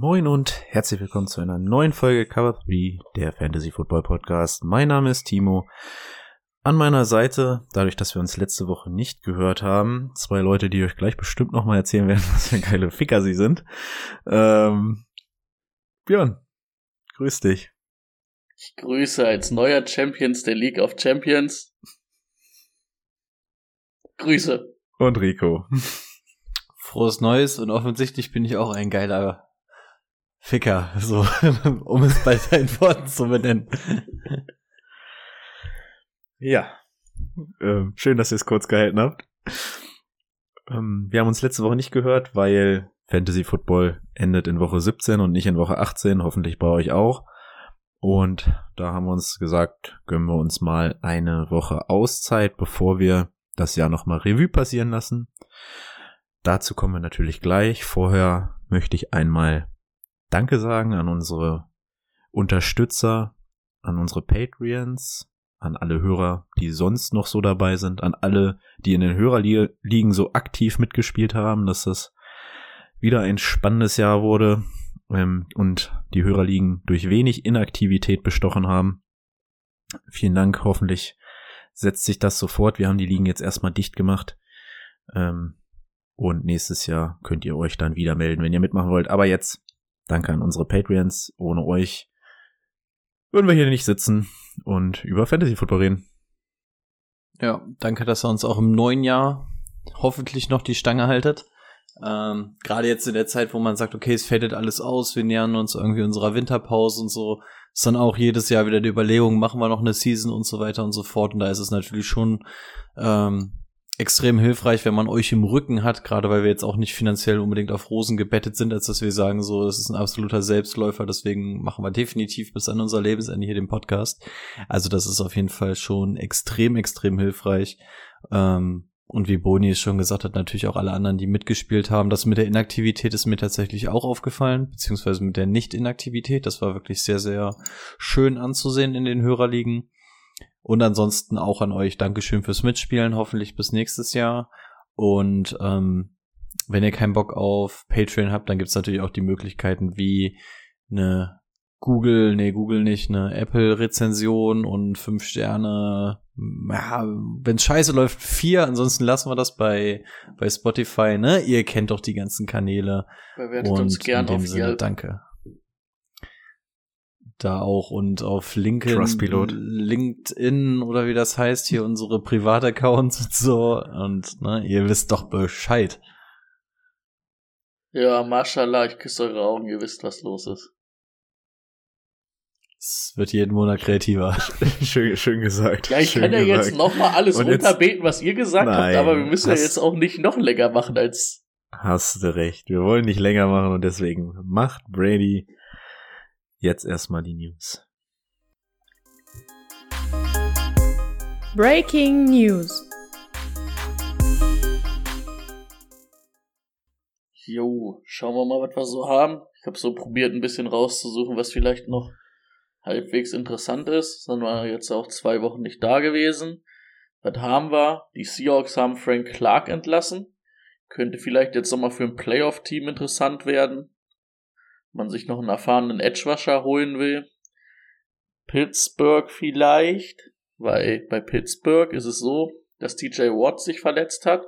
Moin und herzlich willkommen zu einer neuen Folge Cover 3, der Fantasy Football Podcast. Mein Name ist Timo. An meiner Seite, dadurch, dass wir uns letzte Woche nicht gehört haben, zwei Leute, die euch gleich bestimmt nochmal erzählen werden, was für geile Ficker sie sind. Ähm, Björn, grüß dich. Ich grüße als neuer Champions der League of Champions. Grüße. Und Rico. Frohes Neues und offensichtlich bin ich auch ein geiler Ficker, so, um es bei seinen Worten zu benennen. Ja. Ähm, schön, dass ihr es kurz gehalten habt. Ähm, wir haben uns letzte Woche nicht gehört, weil Fantasy Football endet in Woche 17 und nicht in Woche 18, hoffentlich bei euch auch. Und da haben wir uns gesagt, gönnen wir uns mal eine Woche Auszeit, bevor wir das Jahr nochmal Revue passieren lassen. Dazu kommen wir natürlich gleich. Vorher möchte ich einmal Danke sagen an unsere Unterstützer, an unsere Patreons, an alle Hörer, die sonst noch so dabei sind, an alle, die in den Hörerligen so aktiv mitgespielt haben, dass das wieder ein spannendes Jahr wurde ähm, und die Hörerligen durch wenig Inaktivität bestochen haben. Vielen Dank, hoffentlich setzt sich das sofort. Wir haben die Ligen jetzt erstmal dicht gemacht. Ähm, und nächstes Jahr könnt ihr euch dann wieder melden, wenn ihr mitmachen wollt. Aber jetzt danke an unsere Patreons. Ohne euch würden wir hier nicht sitzen und über Fantasy Football reden. Ja, danke, dass ihr uns auch im neuen Jahr hoffentlich noch die Stange haltet. Ähm, Gerade jetzt in der Zeit, wo man sagt, okay, es fadet alles aus, wir nähern uns irgendwie unserer Winterpause und so, ist dann auch jedes Jahr wieder die Überlegung, machen wir noch eine Season und so weiter und so fort. Und da ist es natürlich schon ähm, extrem hilfreich, wenn man euch im Rücken hat, gerade weil wir jetzt auch nicht finanziell unbedingt auf Rosen gebettet sind, als dass wir sagen, so, das ist ein absoluter Selbstläufer, deswegen machen wir definitiv bis an unser Lebensende hier den Podcast. Also das ist auf jeden Fall schon extrem, extrem hilfreich. Ähm, und wie Boni es schon gesagt hat, natürlich auch alle anderen, die mitgespielt haben. Das mit der Inaktivität ist mir tatsächlich auch aufgefallen, beziehungsweise mit der Nicht-Inaktivität. Das war wirklich sehr, sehr schön anzusehen in den Hörerligen. Und ansonsten auch an euch Dankeschön fürs Mitspielen, hoffentlich bis nächstes Jahr. Und ähm, wenn ihr keinen Bock auf Patreon habt, dann gibt's natürlich auch die Möglichkeiten wie eine Google, nee, Google nicht, eine Apple-Rezension und fünf Sterne. Ja, wenn's scheiße läuft, vier, ansonsten lassen wir das bei, bei Spotify, ne? Ihr kennt doch die ganzen Kanäle. Bewertet und uns gern in dem auf Sinne, danke da auch und auf LinkedIn. LinkedIn oder wie das heißt, hier unsere Privataccounts und so. Und ne, ihr wisst doch Bescheid. Ja, mashallah, ich küsse eure Augen, ihr wisst, was los ist. Es wird jeden Monat kreativer. schön, schön gesagt. Ja, ich schön kann ja gesagt. jetzt nochmal alles Und jetzt- runterbeten, was ihr gesagt habt, Nein, aber wir müssen hast- ja jetzt auch nicht noch länger machen als. Hast du recht. Wir wollen nicht länger machen und deswegen macht Brady jetzt erstmal die News. Breaking News. Jo, schauen wir mal, was wir so haben. Ich habe so probiert, ein bisschen rauszusuchen, was vielleicht noch halbwegs interessant ist. Sind wir jetzt auch zwei Wochen nicht da gewesen. Was haben wir? Die Seahawks haben Frank Clark entlassen. Könnte vielleicht jetzt nochmal für ein Playoff-Team interessant werden. Man sich noch einen erfahrenen Edge-Washer holen will. Pittsburgh vielleicht, weil bei Pittsburgh ist es so, dass TJ Watt sich verletzt hat.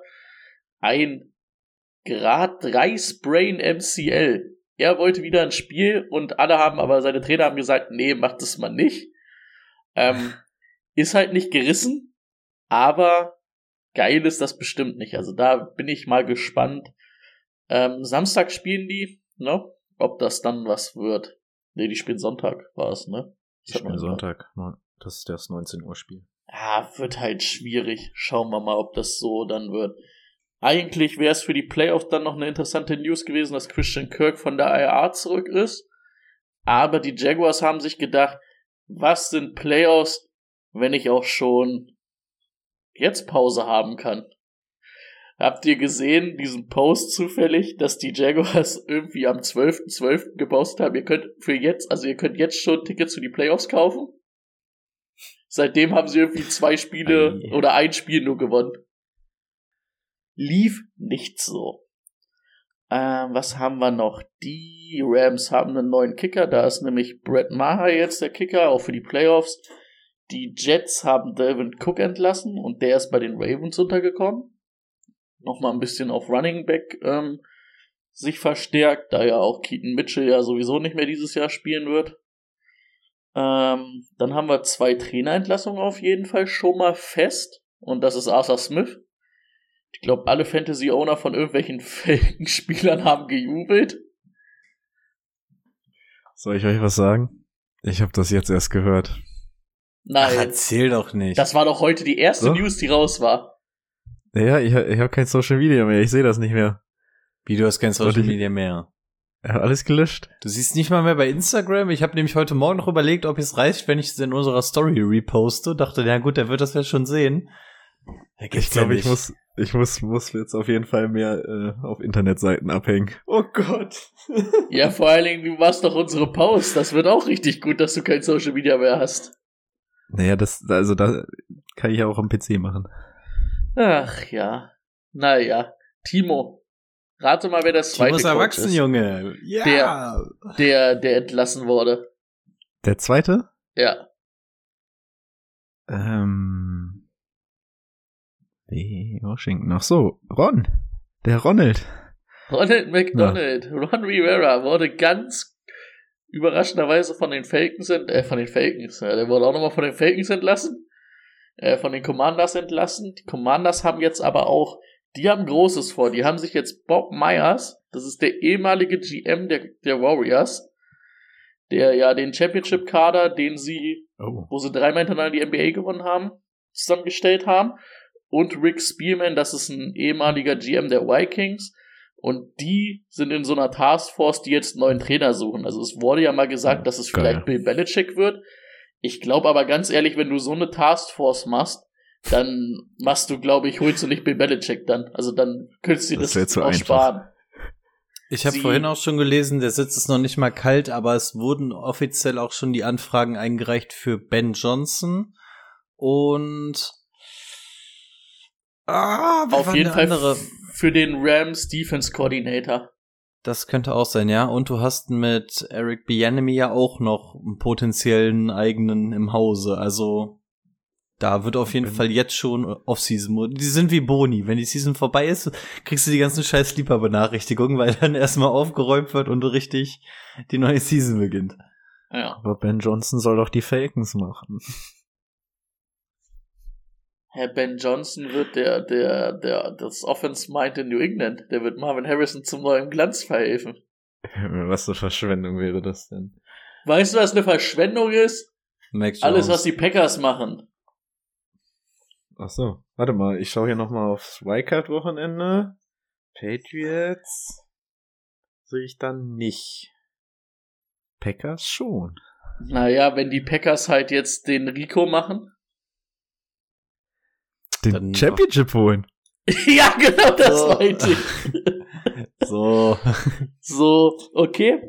Ein Grad 3 Sprain MCL. Er wollte wieder ein Spiel und alle haben aber, seine Trainer haben gesagt, nee, mach das mal nicht. Ähm, ist halt nicht gerissen, aber geil ist das bestimmt nicht. Also da bin ich mal gespannt. Ähm, Samstag spielen die, ne? Ob das dann was wird. Nee, die spielen Sonntag, war es, ne? Ich Das hat man spiele gesagt. Sonntag. Das ist das 19 Uhr Spiel. Ah, wird halt schwierig. Schauen wir mal, ob das so dann wird. Eigentlich wäre es für die Playoffs dann noch eine interessante News gewesen, dass Christian Kirk von der IR zurück ist. Aber die Jaguars haben sich gedacht, was sind Playoffs, wenn ich auch schon jetzt Pause haben kann? Habt ihr gesehen, diesen Post zufällig, dass die Jaguars irgendwie am 12.12. .12. gepostet haben? Ihr könnt für jetzt, also ihr könnt jetzt schon Tickets für die Playoffs kaufen? Seitdem haben sie irgendwie zwei Spiele Ei. oder ein Spiel nur gewonnen. Lief nicht so. Ähm, was haben wir noch? Die Rams haben einen neuen Kicker, da ist nämlich Brett Maher jetzt der Kicker, auch für die Playoffs. Die Jets haben Delvin Cook entlassen und der ist bei den Ravens untergekommen. Nochmal ein bisschen auf Running Back ähm, sich verstärkt, da ja auch Keaton Mitchell ja sowieso nicht mehr dieses Jahr spielen wird. Ähm, dann haben wir zwei Trainerentlassungen auf jeden Fall schon mal fest. Und das ist Arthur Smith. Ich glaube, alle Fantasy-Owner von irgendwelchen Felgen-Spielern haben gejubelt. Soll ich euch was sagen? Ich habe das jetzt erst gehört. Nein, Ach, erzähl doch nicht. das war doch heute die erste So? News, die raus war. Ja, ich, ich habe kein Social Media mehr. Ich sehe das nicht mehr. Wie du hast kein Social ich- Media mehr. Er hat alles gelöscht. Du siehst nicht mal mehr bei Instagram. Ich habe nämlich heute Morgen noch überlegt, ob es reicht, wenn ich es in unserer Story reposte. Dachte, ja gut, der wird das ja schon sehen. Ich glaube, ja ich muss, ich muss, muss jetzt auf jeden Fall mehr äh, auf Internetseiten abhängen. Oh Gott. Ja, vor allen Dingen, du machst doch unsere Post. Das wird auch richtig gut, dass du kein Social Media mehr hast. Naja, das, also da kann ich ja auch am PC machen. Ach ja. Naja. Timo, rate mal, wer das zweite Timo ist Coach erwachsen, ist, Junge. Ja. Der- der, der entlassen wurde. Der zweite? Ja. Ähm. Washington. Ach so, Ron. Der Ronald. Ronald McDonald, Ron Rivera wurde ganz überraschenderweise von den Falcons, äh, von den Falcons, ja, der wurde auch nochmal von den Falcons entlassen, äh, von den Commanders entlassen. Die Commanders haben jetzt aber auch, die haben Großes vor, die haben sich jetzt Bob Myers, das ist der ehemalige GM der, der Warriors, der ja den Championship-Kader, den sie Oh. wo sie dreimal hintereinander die NBA gewonnen haben, zusammengestellt haben. Und Rick Spearman, das ist ein ehemaliger GM der Vikings. Und die sind in so einer Taskforce, die jetzt einen neuen Trainer suchen. Also es wurde ja mal gesagt, dass es Geil. vielleicht Bill Belichick wird. Ich glaube aber ganz ehrlich, wenn du so eine Taskforce machst, dann machst du, glaube ich, holst du nicht Bill Belichick dann. Also dann könntest du dir Das das, auch einfach. sparen. Ich habe vorhin auch schon gelesen, der Sitz ist noch nicht mal kalt, aber es wurden offiziell auch schon die Anfragen eingereicht für Ben Johnson und ah, Auf jeden Fall andere? für den Rams Defense Coordinator. Das könnte auch sein, ja. Und du hast mit Eric Bieniemy ja auch noch einen potenziellen eigenen im Hause. Also da wird auf jeden Fall jetzt schon Off-Season. Die sind wie Boni. Wenn die Season vorbei ist, kriegst du die ganzen scheiß Sleeper-Benachrichtigungen, weil dann erstmal aufgeräumt wird und richtig die neue Season beginnt. Ja. Aber Ben Johnson soll doch die Falcons machen. Herr Ben Johnson wird der, der, der, das Offense Mind in New England. Der wird Marvin Harrison zum neuen Glanz verhelfen. Was für Verschwendung wäre das denn? Weißt du, was eine Verschwendung ist? Alles, was die Packers machen. Ach so. Warte mal, ich schaue hier nochmal aufs Wildcard-Wochenende. Patriots sehe ich dann nicht. Packers schon. Naja, wenn die Packers halt jetzt den Rico machen. Den Dann- Championship holen. ja, genau, das So. meinte ich. so. So, okay.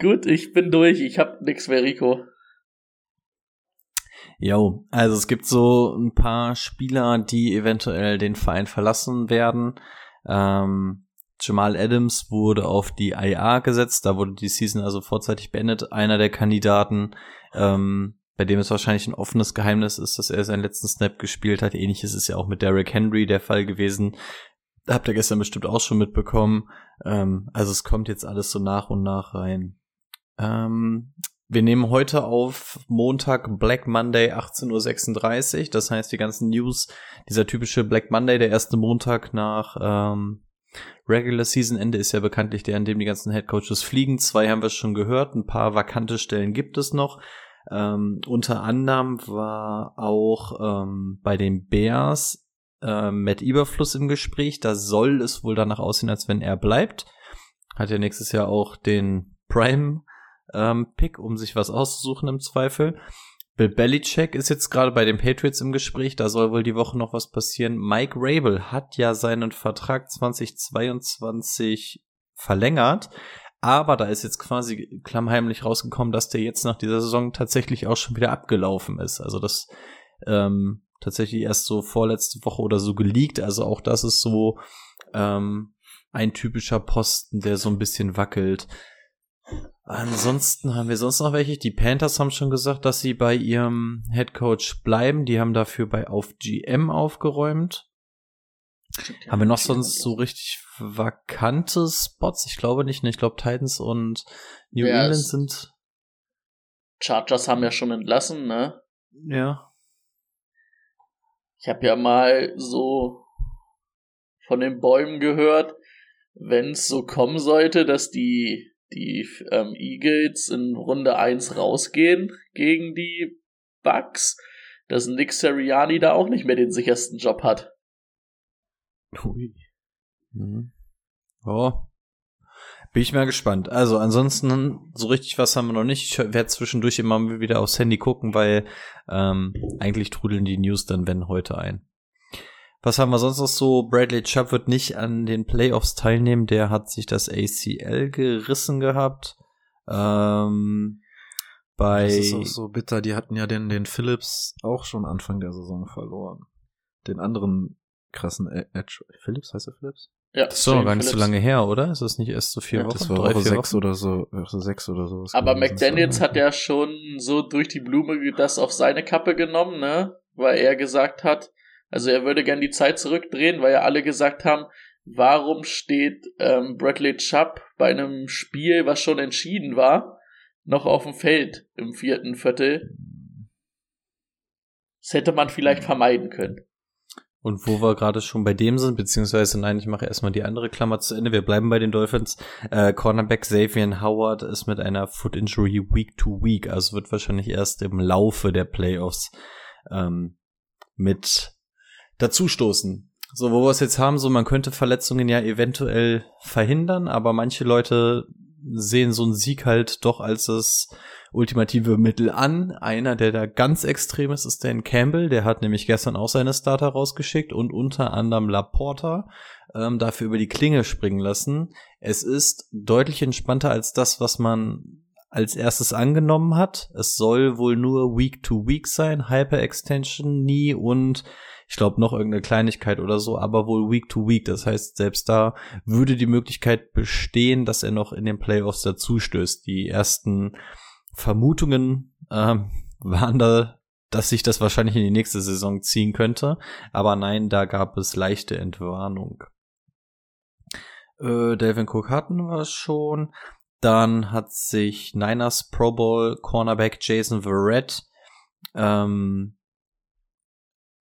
Gut, ich bin durch. Ich hab nix mehr, Rico. Jo, also es gibt so ein paar Spieler, die eventuell den Verein verlassen werden. Ähm, Jamal Adams wurde auf die IA gesetzt, da wurde die Season also vorzeitig beendet. Einer der Kandidaten, ähm, bei dem es wahrscheinlich ein offenes Geheimnis ist, dass er seinen letzten Snap gespielt hat. Ähnlich ist es ja auch mit Derrick Henry der Fall gewesen. Habt ihr gestern bestimmt auch schon mitbekommen. Ähm, also es kommt jetzt alles so nach und nach rein. Ähm, wir nehmen heute auf Montag Black Monday 18.36 Uhr. Das heißt, die ganzen News, dieser typische Black Monday, der erste Montag nach ähm, Regular Season Ende ist ja bekanntlich der, an dem die ganzen Head Coaches fliegen. Zwei haben wir schon gehört. Ein paar vakante Stellen gibt es noch. Ähm, unter anderem war auch ähm, bei den Bears äh, Matt Überfluss im Gespräch. Da soll es wohl danach aussehen, als wenn er bleibt. Hat ja nächstes Jahr auch den Prime ähm, um sich was auszusuchen im Zweifel. Bill Belichick ist jetzt gerade bei den Patriots im Gespräch, da soll wohl die Woche noch was passieren. Mike Rabel hat ja seinen Vertrag 2022 verlängert, aber da ist jetzt quasi klammheimlich rausgekommen, dass der jetzt nach dieser Saison tatsächlich auch schon wieder abgelaufen ist. Also das ähm, tatsächlich erst so vorletzte Woche oder so geleakt. Also auch das ist so ähm, ein typischer Posten, der so ein bisschen wackelt. Ansonsten haben wir sonst noch welche. Die Panthers haben schon gesagt, dass sie bei ihrem Head Coach bleiben. Die haben dafür bei auf GM aufgeräumt. Haben wir noch sonst so richtig vakante Spots? Ich glaube nicht. Ne? Ich glaube Titans und New Ja, England sind Chargers haben ja schon entlassen, ne? ja. Ich habe ja mal so von den Bäumen gehört, wenn es so kommen sollte, dass die, die ähm, Eagles in Runde 1 rausgehen gegen die Bucks, dass Nick Sirianni da auch nicht mehr den sichersten Job hat. Ui. Mhm. Oh. Bin ich mal gespannt. Also ansonsten, so richtig was haben wir noch nicht. Ich werde zwischendurch immer wieder aufs Handy gucken, weil ähm, eigentlich trudeln die News dann, wenn heute ein. Was haben wir sonst noch so? Bradley Chubb wird nicht an den Playoffs teilnehmen. Der hat sich das ACL gerissen gehabt. Ähm, bei Das ist auch so bitter. Die hatten ja den, den Phillips auch schon Anfang der Saison verloren. Den anderen krassen Edge. Phillips heißt er Phillips? Ja, das ist doch noch gar nicht so lange her, oder? Ist das nicht erst so vier Ja, Wochen? Das war Drei, Woche sechs oder so. Woche sechs oder so. Aber McDaniels hat ja schon so durch die Blume das auf seine Kappe genommen, ne? Weil er gesagt hat, also er würde gern die Zeit zurückdrehen, weil ja alle gesagt haben, warum steht ähm, Bradley Chubb bei einem Spiel, was schon entschieden war, noch auf dem Feld im vierten Viertel? Das hätte man vielleicht vermeiden können. Und wo wir gerade schon bei dem sind, beziehungsweise nein, ich mache erstmal die andere Klammer zu Ende. Wir bleiben bei den Dolphins. Äh, Cornerback Xavier Howard ist mit einer Foot Injury Week to Week, also wird wahrscheinlich erst im Laufe der Playoffs ähm, mit dazustoßen. So, wo wir es jetzt haben, so man könnte Verletzungen ja eventuell verhindern, aber manche Leute sehen so einen Sieg halt doch als das ultimative Mittel an. Einer, der da ganz extrem ist, ist Dan Campbell. Der hat nämlich gestern auch seine Starter rausgeschickt und unter anderem Laporta ähm, dafür über die Klinge springen lassen. Es ist deutlich entspannter als das, was man als erstes angenommen hat. Es soll wohl nur Week to Week sein, Hyper-Extension, nie und ich glaube noch irgendeine Kleinigkeit oder so, aber wohl Week to Week. Das heißt, selbst da würde die Möglichkeit bestehen, dass er noch in den Playoffs dazustößt. Die ersten Vermutungen ähm, waren da, dass sich das wahrscheinlich in die nächste Saison ziehen könnte. Aber nein, da gab es leichte Entwarnung. Äh, Delvin Cook hatten wir schon. Dann hat sich Niners Pro Bowl Cornerback Jason Verrett ähm,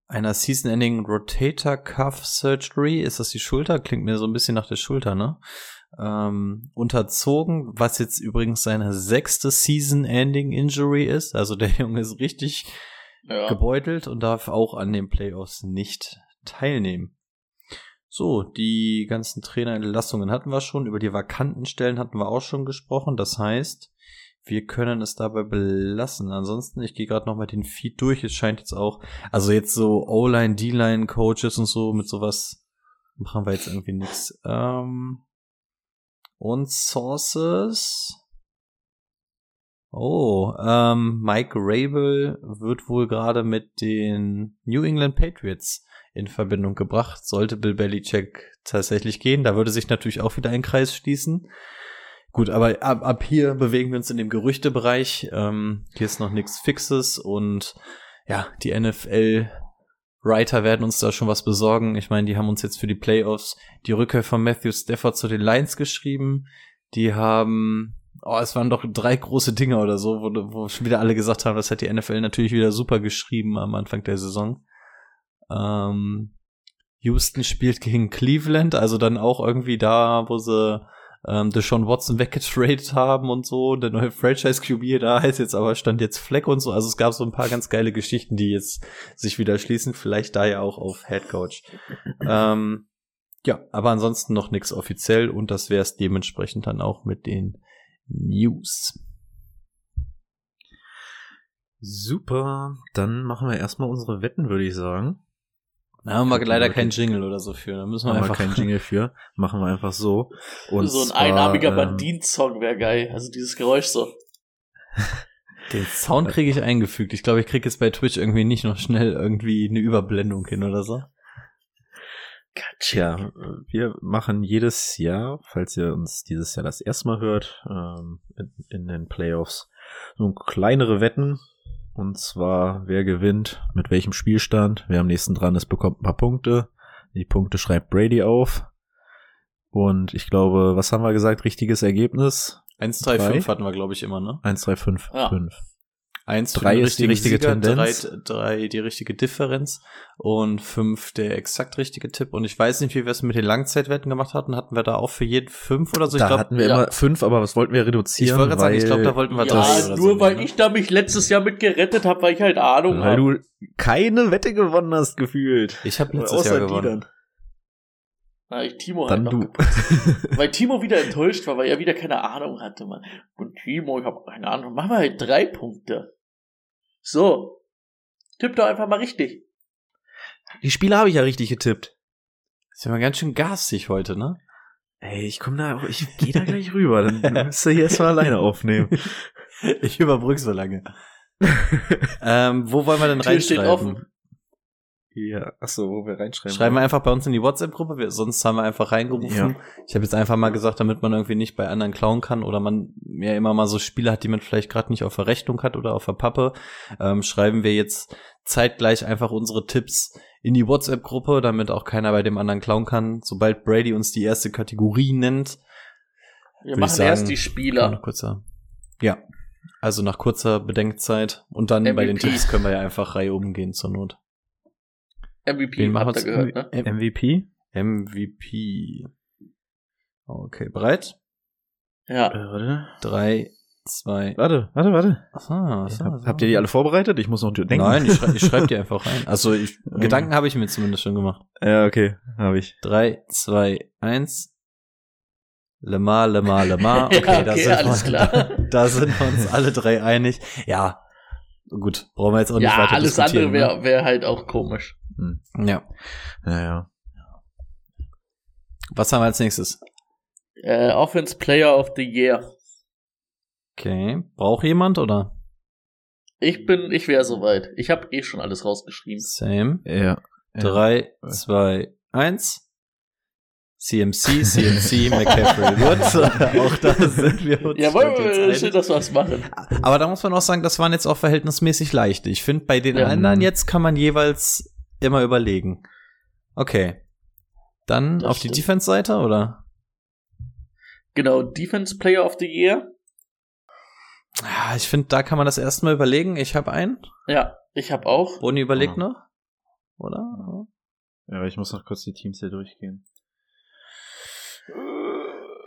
einer Season-Ending Rotator Cuff Surgery, ist das die Schulter? Klingt mir so ein bisschen nach der Schulter, ne? Ähm, unterzogen, was jetzt übrigens seine sechste Season-Ending Injury ist. Also der Junge ist richtig Ja. gebeutelt und darf auch an den Playoffs nicht teilnehmen. So, die ganzen Trainerentlassungen hatten wir schon. Über die vakanten Stellen hatten wir auch schon gesprochen. Das heißt, wir können es dabei belassen. Ansonsten, ich gehe gerade noch mal den Feed durch. Es scheint jetzt auch, also jetzt so O-Line, D-Line Coaches und so mit sowas machen wir jetzt irgendwie nichts. Ähm, und Sources. Oh, ähm, Mike Rabel wird wohl gerade mit den New England Patriots in Verbindung gebracht. Sollte Bill Belichick tatsächlich gehen, da würde sich natürlich auch wieder ein Kreis schließen. Gut, aber ab, ab hier bewegen wir uns in dem Gerüchtebereich. Ähm, hier ist noch nichts Fixes und ja, die NFL Writer werden uns da schon was besorgen. Ich meine, die haben uns jetzt für die Playoffs die Rückkehr von Matthew Stafford zu den Lions geschrieben. Die haben, oh, es waren doch drei große Dinge oder so, wo, wo schon wieder alle gesagt haben, das hat die NFL natürlich wieder super geschrieben am Anfang der Saison. Ähm, Houston spielt gegen Cleveland, also dann auch irgendwie da, wo sie ähm, Deshaun Watson weggetradet haben und so. Der neue Franchise QB da heißt jetzt aber stand jetzt Fleck und so. Also es gab so ein paar ganz geile Geschichten, die jetzt sich wieder schließen. Vielleicht da ja auch auf Head Coach. ähm, ja, aber ansonsten noch nichts offiziell und das wäre es dementsprechend dann auch mit den News. Super, dann machen wir erstmal unsere Wetten, würde ich sagen. Da haben wir leider keinen Jingle oder so für. Da müssen wir Haben wir einfach keinen Jingle für. Machen wir einfach so. Und so ein zwar, einarmiger ähm, Bandit-Song wäre geil. Also dieses Geräusch so. Den Sound kriege ich eingefügt. Ich glaube, ich kriege jetzt bei Twitch irgendwie nicht noch schnell irgendwie eine Überblendung hin oder so. Tja, wir machen jedes Jahr, falls ihr uns dieses Jahr das erste Mal hört, ähm, in, in den Playoffs so kleinere Wetten. Und zwar, wer gewinnt, mit welchem Spielstand, wer am nächsten dran ist, bekommt ein paar Punkte. Die Punkte schreibt Brady auf. Und ich glaube, was haben wir gesagt? Richtiges Ergebnis? 1, 3, Drei? 5 hatten wir, glaube ich, immer, ne? 1, 3, 5, Ja. 5. 1 Drei ist die richtige Tendenz. 3, drei die richtige Differenz und 5 der exakt richtige Tipp. Und ich weiß nicht, wie wir es mit den Langzeitwetten gemacht hatten. Hatten wir da auch für jeden 5 oder so? da ich glaube, hatten wir ja. immer 5, aber was wollten wir reduzieren? ich wollte gerade sagen, ich glaube, da wollten wir Ja, drei oder nur so. weil nehmen, ne? ich da mich letztes Jahr mit gerettet habe, weil ich halt Ahnung weil habe. du keine Wette gewonnen hast, gefühlt. Ich habe letztes Außer Jahr die gewonnen. dann. Na, ich Timo halt Dann noch du. Weil Timo wieder enttäuscht war, weil er wieder keine Ahnung hatte, Mann. Und Timo, ich habe keine Ahnung. Machen wir halt drei Punkte. So. Tipp doch einfach mal richtig. Die Spiele habe ich ja richtig getippt. Ist ja mal ganz schön garstig heute, ne? Ey, ich komme da, ich gehe da gleich rüber. Dann müsst ihr hier erstmal alleine aufnehmen. Ich überbrück so lange. ähm, wo wollen wir denn Tür steht reinschreiben? offen. Ja, achso, wo wir reinschreiben. Schreiben wir einfach bei uns in die WhatsApp-Gruppe, wir- sonst haben wir einfach reingerufen. Ja. Ich habe jetzt einfach mal gesagt, damit man irgendwie nicht bei anderen klauen kann oder man ja immer mal so Spiele hat, die man vielleicht gerade nicht auf der Rechnung hat oder auf der Pappe, ähm, schreiben wir jetzt zeitgleich einfach unsere Tipps in die WhatsApp-Gruppe, damit auch keiner bei dem anderen klauen kann. Sobald Brady uns die erste Kategorie nennt, Wir machen sagen, erst die Spieler. noch kurzer, ja, also nach kurzer Bedenkzeit und dann bei den MVP. Tipps können wir ja einfach Reihe umgehen zur Not. MVP Wen habt ihr gehört, ne? MVP? MVP. Okay, bereit? Ja. Äh, warte. Drei, zwei. Warte, warte, warte. Aha, so, Hab, so. habt ihr die alle vorbereitet? Ich muss noch denken. Nein, ich, schrei ich schreibe die einfach rein. Also ich, Okay. Gedanken habe ich mir zumindest schon gemacht. Ja, okay, habe ich. Drei, zwei, eins. Lemar, Lemar, Lemar. Ja, Okay, da, okay, sind alles wir, klar. Da, da sind wir uns alle drei einig. Ja, gut, brauchen wir jetzt auch nicht Ja, weiter alles andere diskutieren. wäre wär halt auch komisch. Hm. ne? Ja. Naja. Was haben wir als nächstes? Äh, Offense Player of the Year. Okay, braucht jemand oder? Ich bin, ich wäre soweit. Ich habe eh schon alles rausgeschrieben. Same. Ja. ja. Drei, zwei, eins. CMC, CMC, McCaffrey. Gut, auch da sind wir uns Jawohl, jetzt schön, dass wir was machen. Aber da muss man auch sagen, das waren jetzt auch verhältnismäßig leichte. Ich finde, bei den Ja. anderen jetzt kann man jeweils immer überlegen. Okay. Dann Das auf die stimmt. Defense-Seite, oder? Genau, Defense Player of the Year. Ja, ich finde, da kann man das erstmal überlegen. Ich habe einen. Ja, ich habe auch. Boni überlegt Ah. noch. Oder? Ja, ich muss noch kurz die Teams hier durchgehen.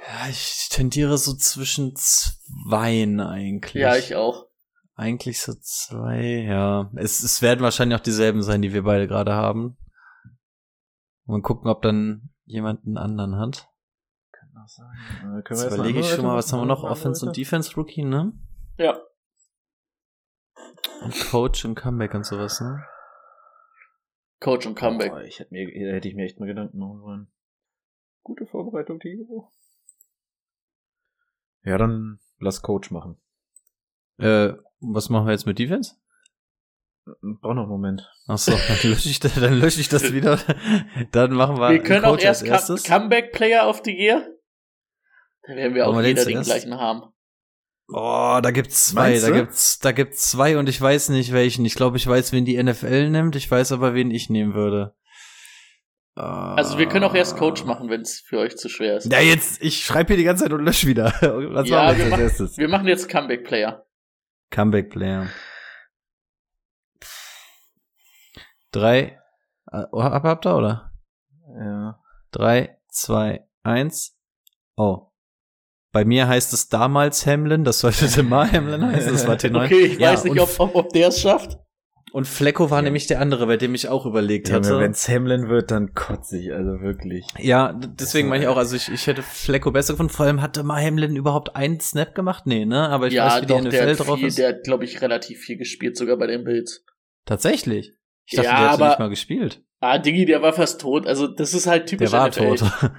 Ja, ich tendiere so zwischen zweien eigentlich. Ja, ich auch. Eigentlich so zwei, ja. Es, es werden wahrscheinlich auch dieselben sein, die wir beide gerade haben. Mal gucken, ob dann jemand einen anderen hat. Kann auch sein. Äh, können Jetzt überlege ich schon mal, was haben wir noch? Offense und? Defense Rookie, ne? Ja. Und Coach und Comeback und sowas, ne? Coach und Comeback. Boah, ich hätte, mir, da hätte ich mir echt mal Gedanken machen sollen. Gute Vorbereitung, Timo. Ja, dann lass Coach machen. Äh, was machen wir jetzt mit Defense? Brauch noch einen Moment. Achso, dann lösche ich, dann lösche ich das wieder. Dann machen wir, Wir können einen auch Coach erst als Com erstes. Comeback Player of the Year. Da werden wir auch jeder den gleichen haben. Oh, da gibt's zwei, Meinst da du? gibt's, da gibt's zwei und ich weiß nicht welchen. Ich glaube, ich weiß, wen die NFL nimmt. Ich weiß aber, wen ich nehmen würde. Also wir können auch erst Coach machen, wenn es für euch zu schwer ist. Ja, jetzt, ich schreibe hier die ganze Zeit und lösche wieder. Was Ja, machen wir jetzt als machen- erstes? Wir machen jetzt Comeback Player. Comeback Player. Drei, äh, oh, hab- habt ihr, oder? Ja. Drei, zwei, eins. Oh. Bei mir heißt es damals Hamlin, das sollte mal Hamlin heißen, das war T9. Okay, ich Ja, weiß nicht, ob, ob, ob der es schafft. Und Flecko war Ja. nämlich der andere, bei dem ich auch überlegt hatte. Wenn es Hamlin wird, dann kotze ich, also wirklich. Ja, deswegen meine ich auch, also ich, ich hätte Flecko besser gefunden. Vor allem hatte mal Hamlin überhaupt einen Snap gemacht? Nee, ne? Aber ich ja, weiß, wie doch, die der NFL hat, drauf viel, ist. der hat, glaube ich, relativ viel gespielt, sogar bei den Bills. Tatsächlich. Ich dachte, Ja, der hätte aber- nicht mal gespielt. Ah, Diggi, der war fast tot. Also, das ist halt typisch Der war NFL. tot.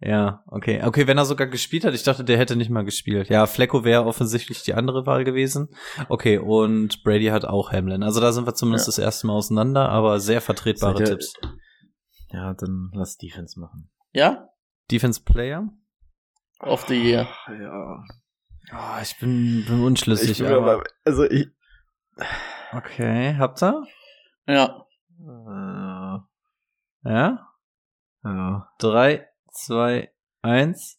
Ja, okay. Okay, wenn er sogar gespielt hat, ich dachte, der hätte nicht mal gespielt. Ja, Flecko wäre offensichtlich die andere Wahl gewesen. Okay, und Brady hat auch Hamlin. Also da sind wir zumindest Ja. das erste Mal auseinander, aber sehr vertretbare ihr- Tipps. Ja, dann lass Defense machen. Ja? Defense Player? Of the Year. Ja. Oh, ich bin, bin unschlüssig, Ich will aber. aber, also ich. Okay, habt ihr? Ja. Äh, Ja? ja. Drei, zwei, eins.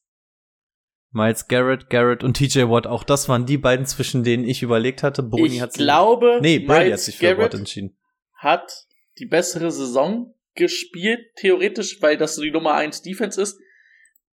Miles Garrett, Garrett und TJ Watt. Auch das waren die beiden, zwischen denen ich überlegt hatte. Boni ich hat sich. glaube, Nee, Brady hat Miles sich für Watt Garrett entschieden. hat die bessere Saison gespielt, theoretisch, weil das so die Nummer 1 Defense ist.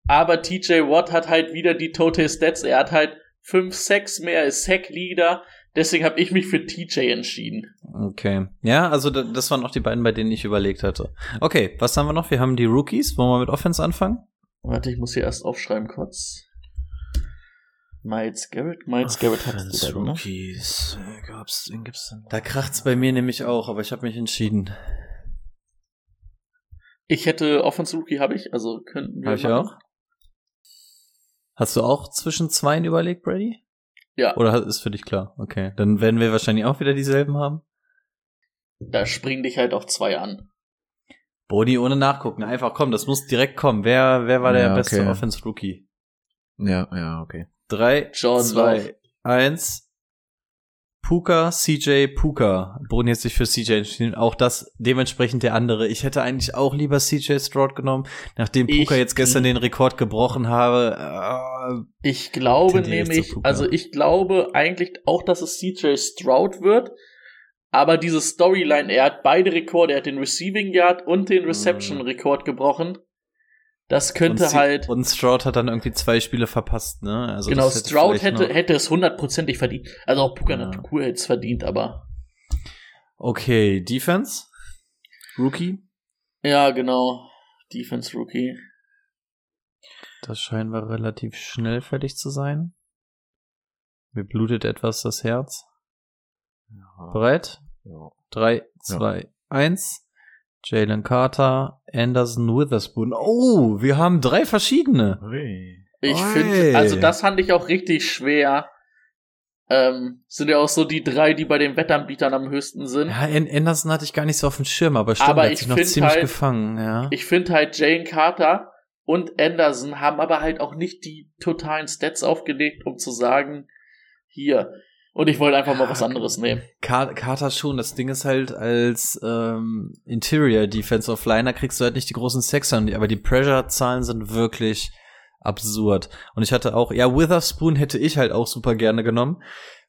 Aber TJ Watt hat halt wieder die Total Stats. Er hat halt 5 Sacks mehr, ist Sack-Leader. Deswegen habe ich mich für TJ entschieden. Okay. Ja, also da- das waren auch die beiden, bei denen ich überlegt hatte. Okay, was haben wir noch? Wir haben die Rookies. Wollen wir mit Offense anfangen? Warte, ich muss hier erst aufschreiben kurz. Miles Garrett? Miles Garrett du da, ne? Rookies. Äh, Gab's, wen gibt's denn? Da kracht's bei mir nämlich auch, aber ich habe mich entschieden. Ich hätte Offense Rookie, habe ich, also könnten wir. Habe ich machen. auch. Hast du auch zwischen zweien überlegt, Brady? Ja, Oder ist für dich klar? Okay, dann werden wir wahrscheinlich auch wieder dieselben haben. da springen dich halt auch zwei an. Boni ohne nachgucken. Einfach komm, das muss direkt kommen. Wer, wer war der Ja, beste okay. Offense Rookie? Ja, ja, okay. Drei, Jordan zwei, Love. eins. Puka, CJ, Puka. Boni hat sich für CJ entschieden. Auch das dementsprechend der andere. Ich hätte eigentlich auch lieber CJ Stroud genommen, nachdem Puka Ich- jetzt gestern den Rekord gebrochen habe. Äh, Ich glaube nämlich, also ich glaube eigentlich auch, dass es CJ Stroud wird. Aber diese Storyline, er hat beide Rekorde, er hat den Receiving Yard und den Reception Rekord gebrochen. Das könnte und C- halt, Und Stroud hat dann irgendwie zwei Spiele verpasst, ne? Also genau, hätte Stroud hätte, hätte es hundertprozentig verdient. Also auch Puka Ja. Hätte es verdient, aber. Okay, Defense? Rookie? Ja, genau. Defense Rookie. Das scheinen wir relativ schnell fertig zu sein. Mir blutet etwas das Herz. Bereit? Ja. Drei, zwei, eins. Jalen Carter, Anderson, Witherspoon. Oh, wir haben drei verschiedene. Ui. Ich finde, also das fand ich auch richtig schwer. Ähm, sind ja auch so die drei, die bei den Wettanbietern am höchsten sind. Ja, An- Anderson hatte ich gar nicht so auf dem Schirm, aber stimmt, Aber hat ich sich noch ziemlich halt- gefangen, ja. Ich finde halt Jane Carter und Anderson haben aber halt auch nicht die totalen Stats aufgelegt, um zu sagen, hier. Und ich wollte einfach mal was anderes nehmen. Car Carter schon, das Ding ist halt, als ähm, Interior Defensive Liner kriegst du halt nicht die großen Sexer, aber die Pressure-Zahlen sind wirklich absurd. Und ich hatte auch, ja, Witherspoon hätte ich halt auch super gerne genommen.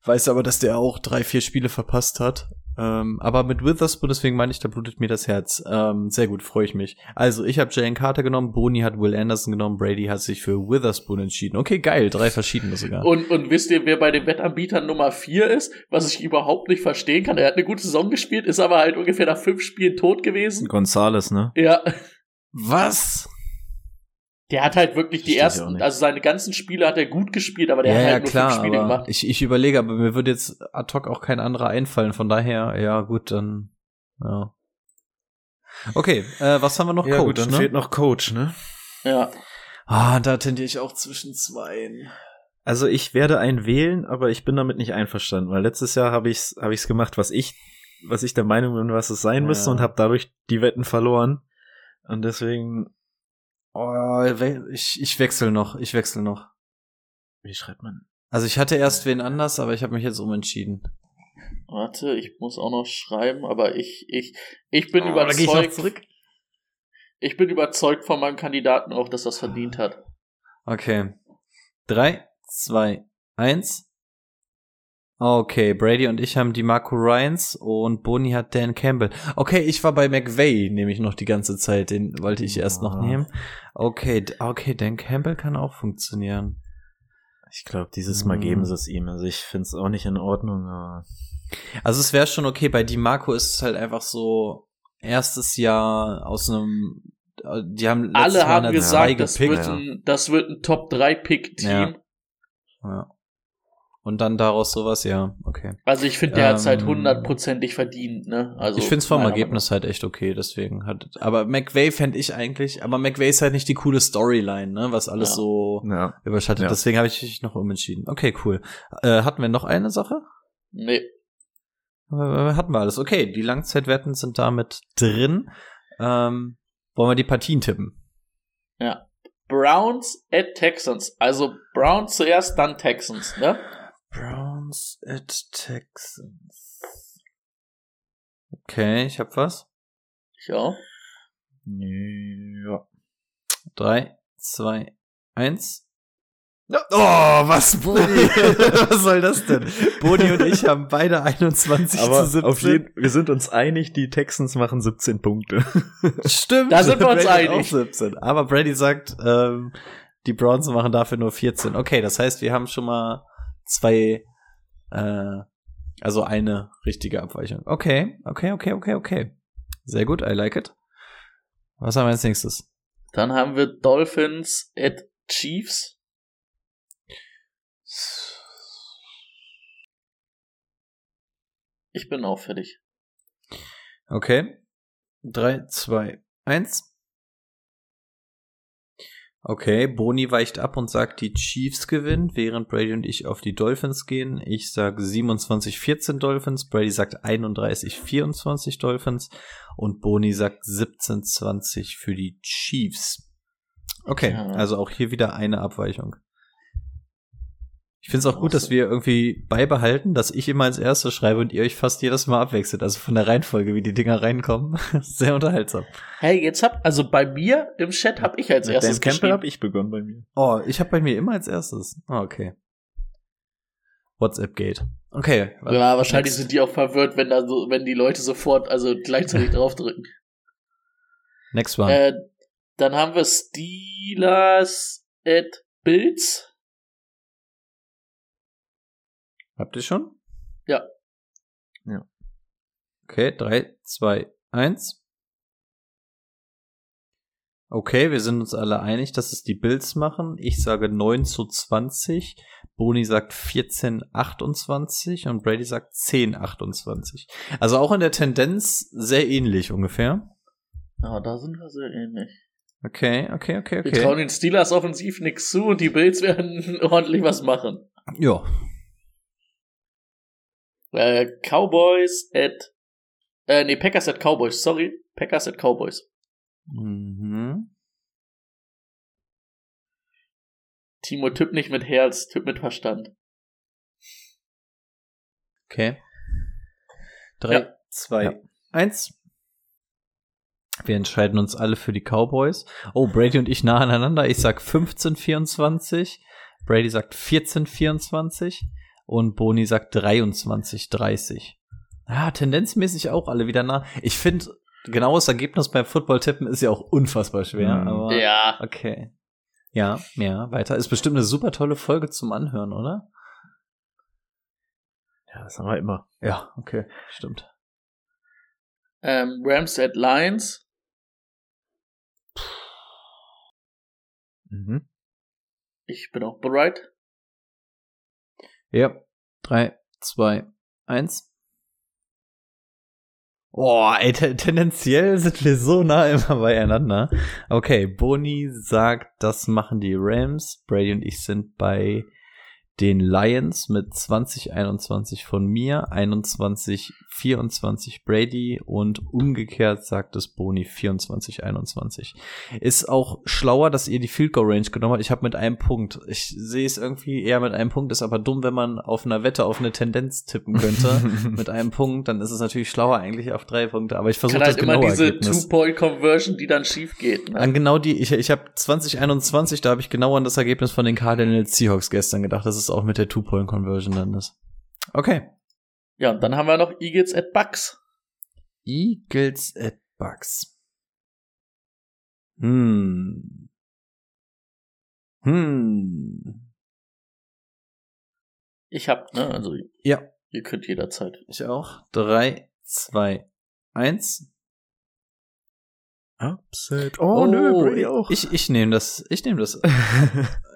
Weiß aber, dass der auch drei, vier Spiele verpasst hat. Ähm, aber mit Witherspoon, deswegen meine ich, da blutet mir das Herz. Ähm, sehr gut, freue ich mich. Also, ich habe Jalen Carter genommen, Boni hat Will Anderson genommen, Brady hat sich für Witherspoon entschieden. Okay, geil, drei verschiedene sogar. Und, und wisst ihr, wer bei den Wettanbietern Nummer 4 ist? Was ich überhaupt nicht verstehen kann. Er hat eine gute Saison gespielt, ist aber halt ungefähr nach fünf Spielen tot gewesen. Gonzales, ne? Ja, Was? Der hat halt wirklich die ich ersten, also seine ganzen Spiele hat er gut gespielt, aber der ja, hat ja, halt nur klar, fünf Spiele gemacht. ich, ich überlege, aber mir würde jetzt ad hoc auch kein anderer einfallen, von daher, ja, gut, dann, ja. Okay, äh, was haben wir noch? Ja, Coach, gut, dann ne? fehlt noch Coach, ne? Ja. Ah, da tendiere ich auch zwischen zwei. Also ich werde einen wählen, aber ich bin damit nicht einverstanden, weil letztes Jahr habe ich's habe ich's gemacht, was ich was ich der Meinung bin, was es sein Ja. müsste und habe dadurch die Wetten verloren und deswegen Oh, ich, ich wechsle noch, ich wechsle noch. wie schreibt man? Also ich hatte erst wen anders, aber ich habe mich jetzt umentschieden. Warte, ich muss auch noch schreiben, aber ich, ich, ich bin Oh, ich überzeugt. zurück. Ich bin überzeugt von meinem Kandidaten auch, dass das verdient hat. Okay. Drei, zwei, eins. Okay, Brady und ich haben die Marco Ryans und Boni hat Dan Campbell. Okay, ich war bei McVay, nehme ich noch die ganze Zeit. Den wollte ich erst noch Ja. nehmen. Okay, okay, Dan Campbell kann auch funktionieren. Ich glaube, dieses Mal Hm. geben sie es ihm. Also ich finde es auch nicht in Ordnung, aber Also es wäre schon okay, bei Di Marco ist es halt einfach so erstes Jahr aus einem äh, die haben letztes Alle Mal haben gesagt, das wird, ein, das wird ein Top-3-Pick-Team. Ja. Ja. Und dann daraus sowas, ja, okay. Also ich finde, der hat's halt Ähm, hundertprozentig verdient, ne? Also ich find's vom meiner Ergebnis halt echt okay, deswegen hat, aber McVay fände ich eigentlich, aber McVay ist halt nicht die coole Storyline, ne, was alles Ja. so Ja. überschattet. Ja. Deswegen habe ich mich noch umentschieden. Okay, cool. Äh, hatten wir noch eine Sache? Nee. Äh, Hatten wir alles. Okay, die Langzeitwetten sind damit drin. Ähm, wollen wir die Partien tippen? Browns at Texans. Also Browns zuerst, dann Texans, ne? Browns at Texans. Okay, ich hab was. Ich auch. Ja. Drei, zwei, eins. Oh, was, Boni? was soll das denn? Boni und ich haben beide 21 Aber zu 17. auf jeden, wir sind uns einig, die Texans machen 17 Punkte. Stimmt. Da sind wir uns Brady einig. Auch 17. Aber Brady sagt, ähm, die Browns machen dafür nur 14. Okay, das heißt, wir haben schon mal zwei, äh, also eine richtige Abweichung. Okay, okay, okay, okay, okay. Sehr gut, I like it. Was haben wir als nächstes? Dann haben wir Dolphins at Chiefs. Ich bin auch fertig. Okay. Drei, zwei, eins. Okay, Boni weicht ab und sagt, die Chiefs gewinnen, während Brady und ich auf die Dolphins gehen. Ich sage 27-14 Dolphins, Brady sagt 31-24 Dolphins und Boni sagt 17-20 für die Chiefs. Okay, Ja. also auch hier wieder eine Abweichung. Ich finde es auch gut, dass wir irgendwie beibehalten, dass ich immer als erstes schreibe und ihr euch fast jedes Mal abwechselt. Also von der Reihenfolge, wie die Dinger reinkommen. Sehr unterhaltsam. Hey, jetzt hab, also bei mir im Chat hab ich als Mit erstes Dan Campbell habe ich begonnen bei mir. Oh, ich habe bei mir immer als erstes. Ah, okay. WhatsApp geht. Okay. Ja, wahrscheinlich Next. sind die auch verwirrt, wenn da so, wenn die Leute sofort, also gleichzeitig draufdrücken. Next one. Äh, dann haben wir Steelers at Bills. Habt ihr schon? Ja. Ja. Okay, drei, zwei, eins. Okay, wir sind uns alle einig, dass es die Bills machen. Ich sage 9 zu 20. Boni sagt 14, 28 und Brady sagt 10, 28. Also auch in der Tendenz sehr ähnlich ungefähr. Ja, da sind wir sehr ähnlich. Okay, okay, okay, Wir trauen okay. den Steelers offensiv nichts zu und die Bills werden ordentlich was machen. Ja. Äh, Cowboys at, äh, nee, Packers at Cowboys, sorry. Packers at Cowboys. Mhm. Timo tippt nicht mit Herz, tippt mit Verstand. Okay. Drei, Ja. zwei, Ja. eins. Wir entscheiden uns alle für die Cowboys. Oh, Brady und ich nah aneinander. Ich sag 15, 24. Brady sagt 14, 24. Und Boni sagt 23, 30. Ja, tendenzmäßig auch alle wieder nah. Ich finde, genaues Ergebnis beim Football-Tippen ist ja auch unfassbar schwer. Mhm. Aber Ja. okay. Ja, ja, weiter. Ist bestimmt eine super tolle Folge zum Anhören, oder? Ja, das haben wir immer. Ja, okay, stimmt. Ähm, Rams at Lions. Mhm. Ich bin auch bereit. Ja. Drei, zwei, eins. Boah, ey, te tendenziell sind wir so nah immer beieinander. Okay, Boni sagt, das machen die Rams. Brady und ich sind bei den Lions mit 2021 von mir, 21 24 Brady und umgekehrt sagt es Boni 24 21. Ist auch schlauer, dass ihr die Field Goal Range genommen habt. Ich habe mit einem Punkt. Ich sehe es irgendwie eher mit einem Punkt, ist aber dumm, wenn man auf einer Wette auf eine Tendenz tippen könnte. mit einem Punkt, dann ist es natürlich schlauer eigentlich auf drei Punkte, aber ich versuche Kann das halt immer diese. Two-Point-Conversion, die dann schief geht. Ne? An genau die, ich, ich habe 2021, da habe ich genau an das Ergebnis von den Cardinals Seahawks gestern gedacht, dass es auch mit der Two-Point-Conversion dann ist. Okay. Ja, und dann haben wir noch Eagles at Bucks. Eagles at Bucks. Hm. Hm. Ich hab, ne, also Ja. Ihr könnt jederzeit. Ich auch. Drei, zwei, eins. Upset. Oh, nö, Brady auch. Ich, ich nehme das. Ich nehme das.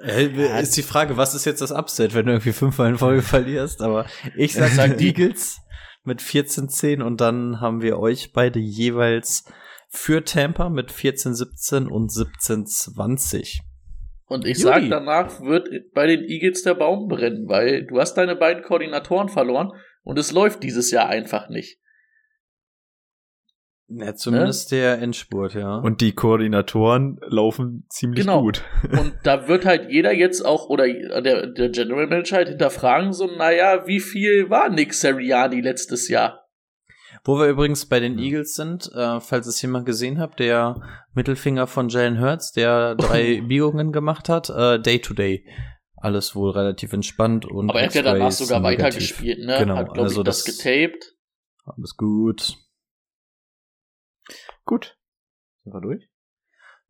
Äh, ist die Frage, was ist jetzt das Upset, wenn du irgendwie fünfmal in Folge verlierst? Aber ich sag, Sag die. Eagles mit 14-10 und dann haben wir euch beide jeweils für Tampa mit 14-17 und 17-20. Und ich sag, danach wird bei den Eagles der Baum brennen, weil du hast deine beiden Koordinatoren verloren und es läuft dieses Jahr einfach nicht. Ja, zumindest der Endspurt, ja. Und die Koordinatoren laufen ziemlich Genau. gut. Und da wird halt jeder jetzt auch, oder der, der General Manager halt hinterfragen, so, naja, wie viel war Nick Seriani letztes Jahr? Wo wir übrigens bei den Eagles sind, äh, falls es jemand gesehen habt, der Mittelfinger von Jalen Hurts, der drei Biegungen gemacht hat, äh, Day to Day. Alles wohl relativ entspannt und Aber er hat ja danach sogar negativ. weitergespielt, ne? Genau, hat, glaube also ich, das, das- getaped. Alles gut. Gut. Sind wir durch?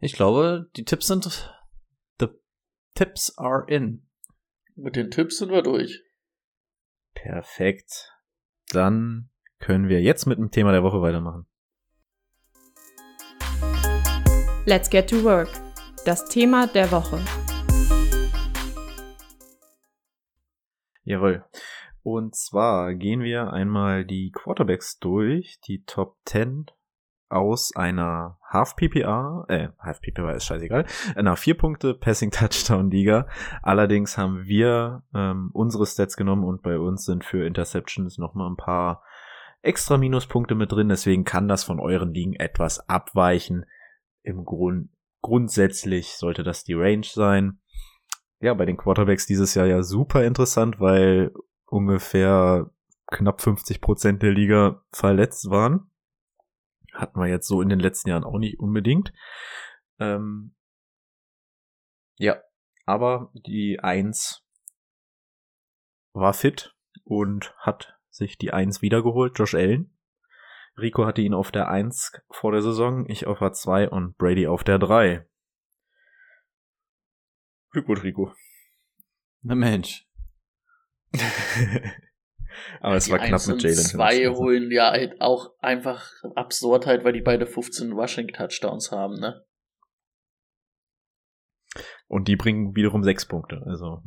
Ich glaube, die Tipps sind the Tips are in. Mit den Tipps sind wir durch. Perfekt. Dann können wir jetzt mit dem Thema der Woche weitermachen. Let's get to work. Das Thema der Woche. Jawohl. Und zwar gehen wir einmal die Quarterbacks durch, die Top 10 aus einer Half PPA, äh, Half PPA ist scheißegal, einer 4 Punkte Passing Touchdown Liga. Allerdings haben wir ähm, unsere Stats genommen und bei uns sind für Interceptions nochmal ein paar extra Minuspunkte mit drin, deswegen kann das von euren Ligen etwas abweichen. Im Grund, grundsätzlich sollte das die Range sein. Ja, bei den Quarterbacks dieses Jahr ja super interessant, weil ungefähr knapp 50 Prozent der Liga verletzt waren. Hatten wir jetzt so in den letzten Jahren auch nicht unbedingt. Ähm, ja, aber die Eins war fit und hat sich die Eins wiedergeholt, Josh Allen. Rico hatte ihn auf der Eins vor der Saison, ich auf der Zwei und Brady auf der Drei. Glückwunsch, Rico. Na Mensch. Aber es Die war knapp Eins mit und Jalen. Zwei Hurts. holen ja halt auch einfach Absurdheit, weil die beide 15 Rushing Touchdowns haben, ne? Und die bringen wiederum sechs Punkte. Also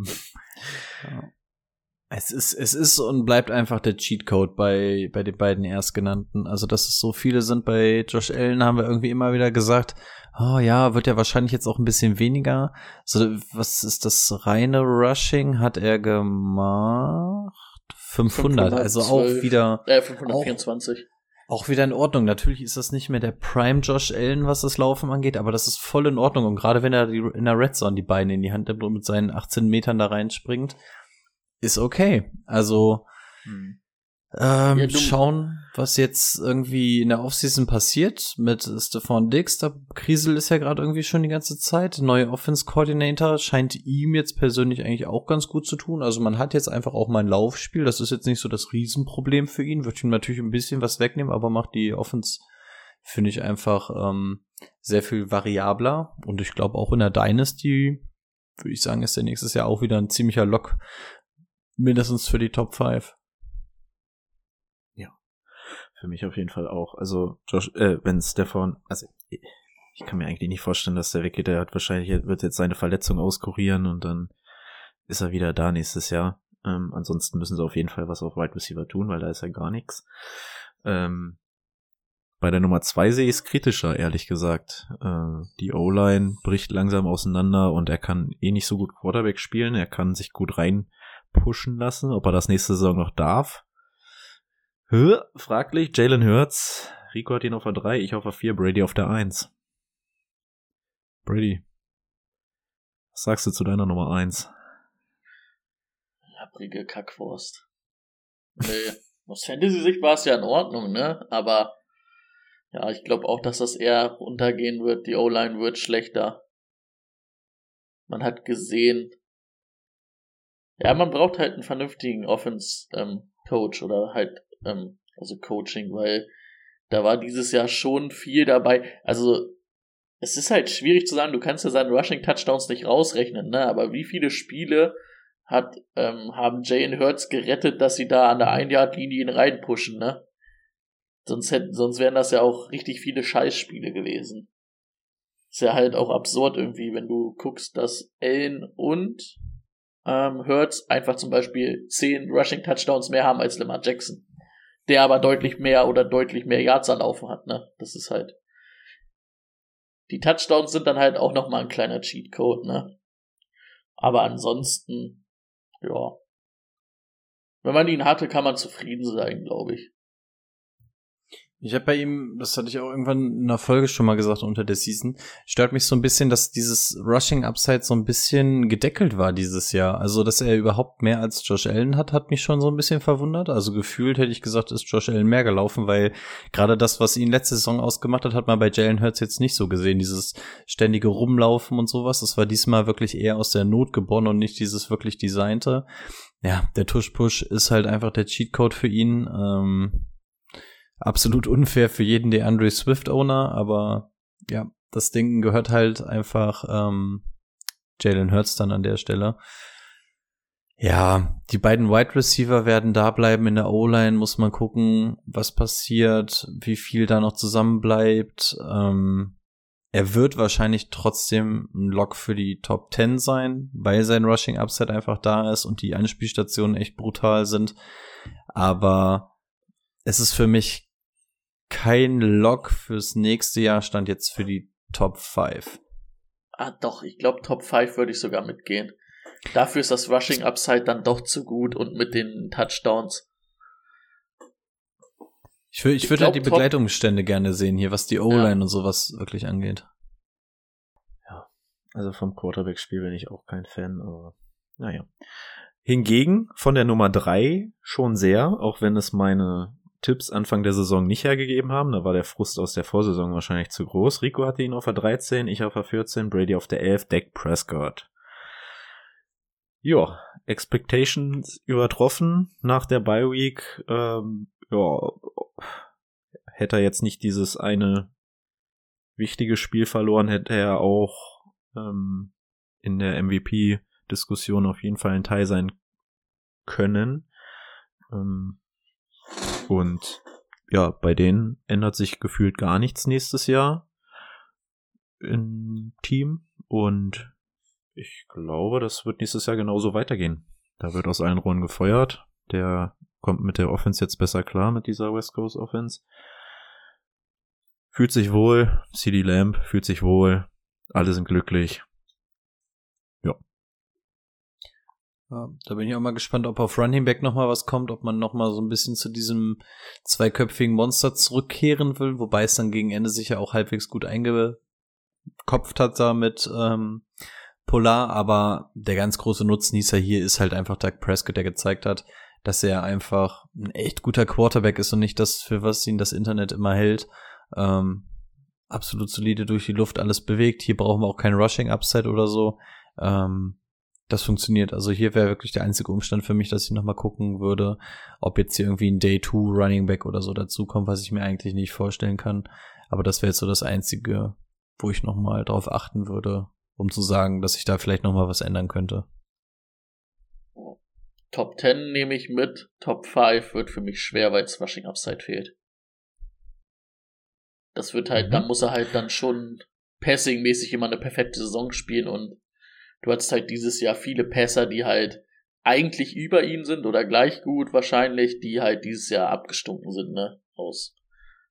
Es ist, es ist und bleibt einfach der Cheatcode bei, bei den beiden Erstgenannten. Also, dass es so viele sind bei Josh Allen, haben wir irgendwie immer wieder gesagt, oh ja, wird ja wahrscheinlich jetzt auch ein bisschen weniger. So, was ist das reine Rushing? Hat er gemacht? 500, also auch 512. wieder, Äh, 524. auch wieder in Ordnung. Natürlich ist das nicht mehr der Prime Josh Allen, was das Laufen angeht, aber das ist voll in Ordnung. Und gerade wenn er die, in der Red Zone die Beine in die Hand nimmt und mit seinen 18 Metern da reinspringt, ist okay. Also, ähm, Ja, schauen, was jetzt irgendwie in der Offseason passiert mit Stefan Dix. Da Krisel ist ja gerade irgendwie schon die ganze Zeit. Neue Offense Coordinator scheint ihm jetzt persönlich eigentlich auch ganz gut zu tun. Also man hat jetzt einfach auch mal ein Laufspiel. Das ist jetzt nicht so das Riesenproblem für ihn. Wird ihm natürlich ein bisschen was wegnehmen, aber macht die Offense, finde ich, einfach ähm, sehr viel variabler. Und ich glaube auch in der Dynasty, würde ich sagen, ist der nächstes Jahr auch wieder ein ziemlicher Lock. Mindestens für die Top 5. für mich auf jeden Fall auch. Also Josh, äh, wenn Stefan, also ich kann mir eigentlich nicht vorstellen, dass der weggeht. Der hat wahrscheinlich wird jetzt seine Verletzung auskurieren und dann ist er wieder da nächstes Jahr. Ähm, ansonsten müssen sie auf jeden Fall was auf Wide Receiver tun, weil da ist ja gar nichts. Ähm, bei der Nummer zwei sehe ich es kritischer, ehrlich gesagt. Äh, die O-Line bricht langsam auseinander und er kann eh nicht so gut Quarterback spielen. Er kann sich gut rein pushen lassen. Ob er das nächste Saison noch darf, Hö, fraglich. Jalen Hurts. Rico hat ihn auf der 3, ich auf der 4, Brady auf der 1. Brady. Was sagst du zu deiner Nummer 1? Labrige Kackwurst. Nee, aus Fantasy-Sicht war es ja in Ordnung, ne? Aber ja, ich glaube auch, dass das eher runtergehen wird. Die O-Line wird schlechter. Man hat gesehen. Ja, man braucht halt einen vernünftigen Offense-Coach oder halt, ähm, also Coaching, weil da war dieses Jahr schon viel dabei. Also, es ist halt schwierig zu sagen, du kannst ja seine Rushing-Touchdowns nicht rausrechnen, ne? Aber wie viele Spiele hat, ähm, haben Jalen Hurts gerettet, dass sie da an der Ein-Yard-Linie ihn reinpushen, ne? Sonst hätten, sonst wären das ja auch richtig viele Scheißspiele gewesen. Ist ja halt auch absurd irgendwie, wenn du guckst, dass Allen und ähm, Hurts einfach zum Beispiel 10 Rushing Touchdowns mehr haben als Lamar Jackson. Der aber deutlich mehr oder deutlich mehr Yards erlaufen hat, ne? Das ist halt. Die Touchdowns sind dann halt auch nochmal ein kleiner Cheatcode, ne? Aber ansonsten, ja. Wenn man ihn hatte, kann man zufrieden sein, glaube ich. Ich habe bei ihm, das hatte ich auch irgendwann in einer Folge schon mal gesagt unter der Season, stört mich so ein bisschen, dass dieses Rushing Upside so ein bisschen gedeckelt war dieses Jahr. Also, dass er überhaupt mehr als Josh Allen hat, hat mich schon so ein bisschen verwundert. Also gefühlt hätte ich gesagt, ist Josh Allen mehr gelaufen, weil gerade das, was ihn letzte Saison ausgemacht hat, hat man bei Jalen Hurts jetzt nicht so gesehen. Dieses ständige Rumlaufen und sowas. Das war diesmal wirklich eher aus der Not geboren und nicht dieses wirklich designte. Ja, der Tush-Push ist halt einfach der Cheatcode für ihn. Ähm absolut unfair für jeden der Andre Swift-Owner, aber ja, das Ding gehört halt einfach ähm, Jalen Hurts dann an der Stelle. Ja, die beiden Wide Receiver werden da bleiben in der O-Line, muss man gucken, was passiert, wie viel da noch zusammenbleibt. Ähm, er wird wahrscheinlich trotzdem ein Lock für die Top 10 sein, weil sein Rushing Upside einfach da ist und die Anspielstationen echt brutal sind. Aber es ist für mich kein Lock fürs nächste Jahr, stand jetzt für die Top 5. Ah, doch, ich glaube, Top 5 würde ich sogar mitgehen. Dafür ist das Rushing Upside dann doch zu gut und mit den Touchdowns. Ich, will, ich, ich würde halt die Begleitungsstände gerne sehen hier, was die O-Line ja. und sowas wirklich angeht. Ja, also vom Quarterback-Spiel bin ich auch kein Fan, aber naja. Hingegen von der Nummer 3 schon sehr, auch wenn es meine Tipps Anfang der Saison nicht hergegeben haben. Da war der Frust aus der Vorsaison wahrscheinlich zu groß. Rico hatte ihn auf der 13, ich auf der 14, Brady auf der 11, Dak Prescott. Ja, Expectations übertroffen nach der Bye Week. Ähm, ja, hätte er jetzt nicht dieses eine wichtige Spiel verloren, hätte er auch ähm, in der MVP-Diskussion auf jeden Fall ein Teil sein können. Ähm, und ja, bei denen ändert sich gefühlt gar nichts nächstes Jahr im Team. Und ich glaube, das wird nächstes Jahr genauso weitergehen. Da wird aus allen Runden gefeuert. Der kommt mit der Offense jetzt besser klar, mit dieser West Coast Offense. Fühlt sich wohl. CD Lamb fühlt sich wohl. Alle sind glücklich. Ja, da bin ich auch mal gespannt, ob auf Running Back noch mal was kommt, ob man noch mal so ein bisschen zu diesem zweiköpfigen Monster zurückkehren will, wobei es dann gegen Ende sicher auch halbwegs gut eingekopft hat da mit ähm, Polar, aber der ganz große Nutznießer hier ist halt einfach Doug Prescott, der gezeigt hat, dass er einfach ein echt guter Quarterback ist und nicht das, für was ihn das Internet immer hält. Ähm, absolut solide durch die Luft alles bewegt. Hier brauchen wir auch kein Rushing Upset oder so. Ähm, das funktioniert. Also hier wäre wirklich der einzige Umstand für mich, dass ich nochmal gucken würde, ob jetzt hier irgendwie ein Day 2 Running Back oder so dazukommt, was ich mir eigentlich nicht vorstellen kann. Aber das wäre jetzt so das einzige, wo ich nochmal drauf achten würde, um zu sagen, dass ich da vielleicht nochmal was ändern könnte. Top 10 nehme ich mit. Top 5 wird für mich schwer, weil Rushing Upside fehlt. Das wird halt, mhm. dann muss er halt dann schon passing-mäßig immer eine perfekte Saison spielen und du hattest halt dieses Jahr viele Pässer, die halt eigentlich über ihm sind oder gleich gut wahrscheinlich, die halt dieses Jahr abgestunken sind, ne? Aus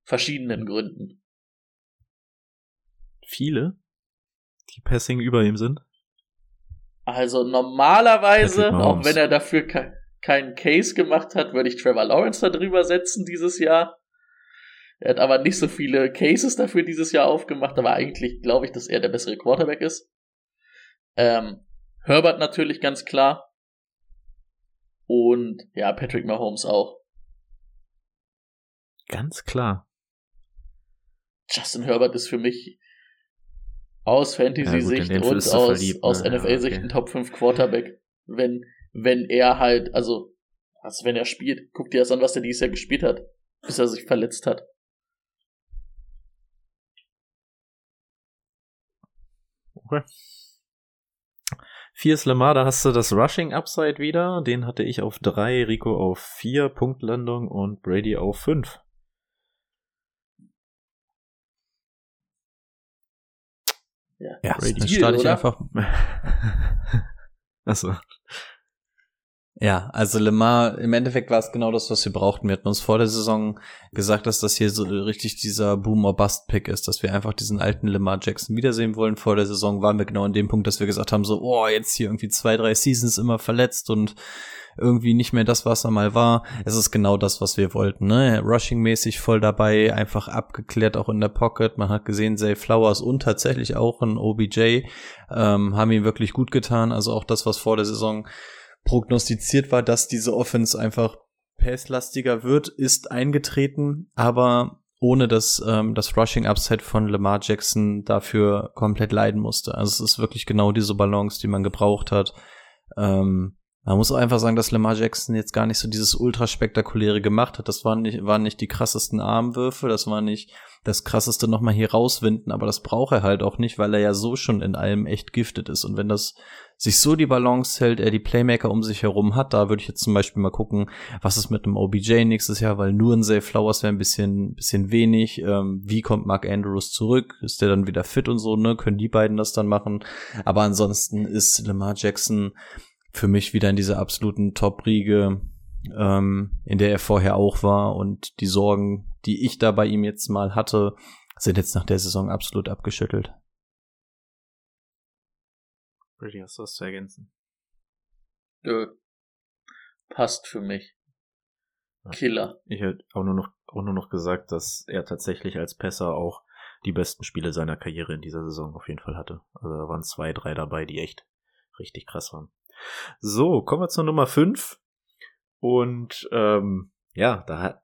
verschiedenen Gründen. Viele? Die Passing über ihm sind? Also normalerweise, auch wenn er dafür ke keinen Case gemacht hat, würde ich Trevor Lawrence da drüber setzen dieses Jahr. Er hat aber nicht so viele Cases dafür dieses Jahr aufgemacht, aber eigentlich glaube ich, dass er der bessere Quarterback ist. Ähm, Herbert natürlich ganz klar. Und ja, Patrick Mahomes auch. Ganz klar. Justin Herbert ist für mich aus Fantasy-Sicht ja, und aus, verliebt, aus ne? NFL-Sicht okay. ein Top 5 Quarterback. Wenn, wenn er halt, also, also wenn er spielt, guck dir das an, was er dieses Jahr gespielt hat, bis er sich verletzt hat. Okay. Vier ist Lamar, da hast du das Rushing Upside wieder. Den hatte ich auf drei, Rico auf vier Punktlandung und Brady auf fünf. Ja, Ja, Brady dann starte ich oder? einfach. Achso. Ja, also Lemar, im Endeffekt war es genau das, was wir brauchten. Wir hatten uns vor der Saison gesagt, dass das hier so richtig dieser Boom or Bust Pick ist, dass wir einfach diesen alten Lemar Jackson wiedersehen wollen. Vor der Saison waren wir genau an dem Punkt, dass wir gesagt haben, so, oh, jetzt hier irgendwie zwei, drei Seasons immer verletzt und irgendwie nicht mehr das, was er mal war. Es ist genau das, was wir wollten, ne? Rushing-mäßig voll dabei, einfach abgeklärt auch in der Pocket. Man hat gesehen, Zay Flowers und tatsächlich auch ein OBJ ähm, haben ihm wirklich gut getan. Also auch das, was vor der Saison prognostiziert war, dass diese Offense einfach passlastiger wird, ist eingetreten, aber ohne dass ähm, das Rushing Upside von Lamar Jackson dafür komplett leiden musste. Also es ist wirklich genau diese Balance, die man gebraucht hat. Ähm, man muss auch einfach sagen, dass Lamar Jackson jetzt gar nicht so dieses ultra spektakuläre gemacht hat. Das waren nicht, waren nicht die krassesten Armwürfe, das war nicht das krasseste nochmal hier rauswinden, aber das braucht er halt auch nicht, weil er ja so schon in allem echt giftet ist. Und wenn das sich so die Balance hält, er die Playmaker um sich herum hat, da würde ich jetzt zum Beispiel mal gucken, was ist mit einem OBJ nächstes Jahr, weil nur ein Zay Flowers wäre ein bisschen, bisschen wenig. Ähm, wie kommt Mark Andrews zurück? Ist der dann wieder fit und so, ne? Können die beiden das dann machen? Aber ansonsten ist Lamar Jackson für mich wieder in dieser absoluten Top-Riege, ähm, in der er vorher auch war und die Sorgen, die ich da bei ihm jetzt mal hatte, sind jetzt nach der Saison absolut abgeschüttelt. Brady, hast du was zu ergänzen? Nö. Passt für mich. Killer. Ich hätte auch nur noch, auch nur noch gesagt, dass er tatsächlich als Pässer auch die besten Spiele seiner Karriere in dieser Saison auf jeden Fall hatte. Also da waren zwei, drei dabei, die echt richtig krass waren. So, kommen wir zur Nummer 5. Und ähm, ja, da,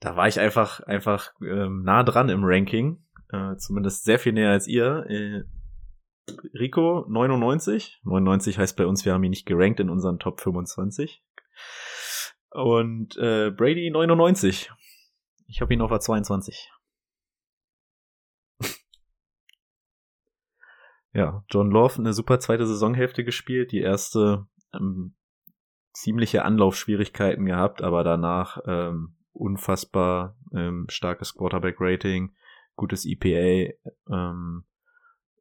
da war ich einfach, einfach ähm, nah dran im Ranking. Äh, zumindest sehr viel näher als ihr. Äh, Rico 99. 99 heißt bei uns, wir haben ihn nicht gerankt in unseren Top 25. Und äh, Brady 99. Ich habe ihn auf A22. Ja, John Love eine super zweite Saisonhälfte gespielt. Die erste ähm, ziemliche Anlaufschwierigkeiten gehabt, aber danach ähm, unfassbar ähm, starkes Quarterback-Rating, gutes EPA ähm,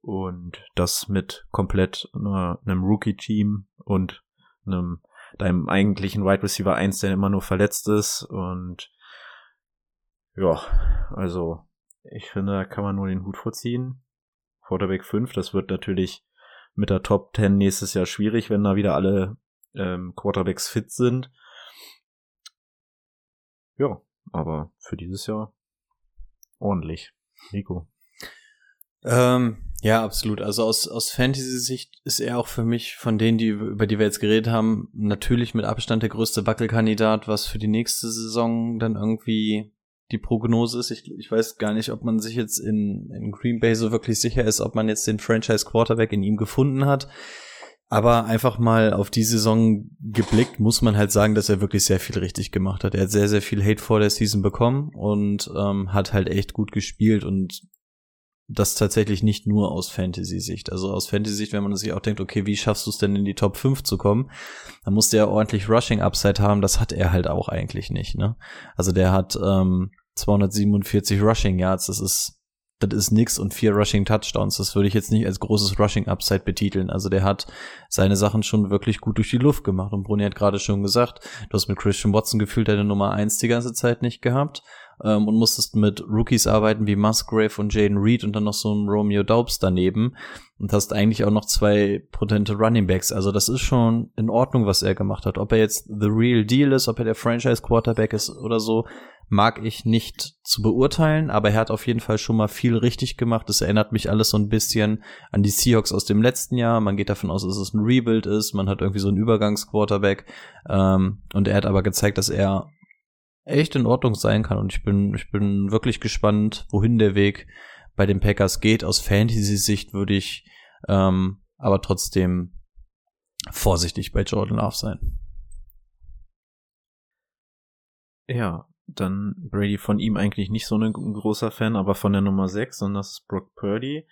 und das mit komplett äh, einem Rookie-Team und einem deinem eigentlichen Wide Receiver 1, der immer nur verletzt ist und ja, also ich finde, da kann man nur den Hut vorziehen. Quarterback 5, das wird natürlich mit der Top 10 nächstes Jahr schwierig, wenn da wieder alle ähm, Quarterbacks fit sind. Ja, aber für dieses Jahr ordentlich. Nico. Ähm, ja, absolut. Also aus, aus Fantasy-Sicht ist er auch für mich von denen, die, über die wir jetzt geredet haben, natürlich mit Abstand der größte Wackelkandidat, was für die nächste Saison dann irgendwie die Prognose ist. Ich, ich weiß gar nicht, ob man sich jetzt in, in Green Bay so wirklich sicher ist, ob man jetzt den Franchise Quarterback in ihm gefunden hat. Aber einfach mal auf die Saison geblickt, muss man halt sagen, dass er wirklich sehr viel richtig gemacht hat. Er hat sehr, sehr viel Hate vor der Season bekommen und ähm, hat halt echt gut gespielt und das tatsächlich nicht nur aus Fantasy-Sicht. Also aus Fantasy-Sicht, wenn man sich auch denkt, okay, wie schaffst du es denn in die Top 5 zu kommen, dann musste er ordentlich Rushing-Upside haben. Das hat er halt auch eigentlich nicht. Ne? Also der hat ähm, 247 Rushing Yards. Das ist das ist nix und vier Rushing Touchdowns. Das würde ich jetzt nicht als großes Rushing Upside betiteln. Also der hat seine Sachen schon wirklich gut durch die Luft gemacht. Und Bruni hat gerade schon gesagt, du hast mit Christian Watson gefühlt deine Nummer eins die ganze Zeit nicht gehabt ähm, und musstest mit Rookies arbeiten wie Musgrave und Jaden Reed und dann noch so ein Romeo Daubs daneben und hast eigentlich auch noch zwei potente Running Backs. Also das ist schon in Ordnung, was er gemacht hat. Ob er jetzt the real deal ist, ob er der Franchise Quarterback ist oder so, mag ich nicht zu beurteilen, aber er hat auf jeden Fall schon mal viel richtig gemacht. Das erinnert mich alles so ein bisschen an die Seahawks aus dem letzten Jahr. Man geht davon aus, dass es ein Rebuild ist. Man hat irgendwie so einen Übergangsquarterback. Ähm, und er hat aber gezeigt, dass er echt in Ordnung sein kann. Und ich bin, ich bin wirklich gespannt, wohin der Weg bei den Packers geht. Aus Fantasy-Sicht würde ich ähm, aber trotzdem vorsichtig bei Jordan Love sein. Ja, dann Brady von ihm eigentlich nicht so ein großer Fan, aber von der Nummer 6, sondern das ist Brock Purdy.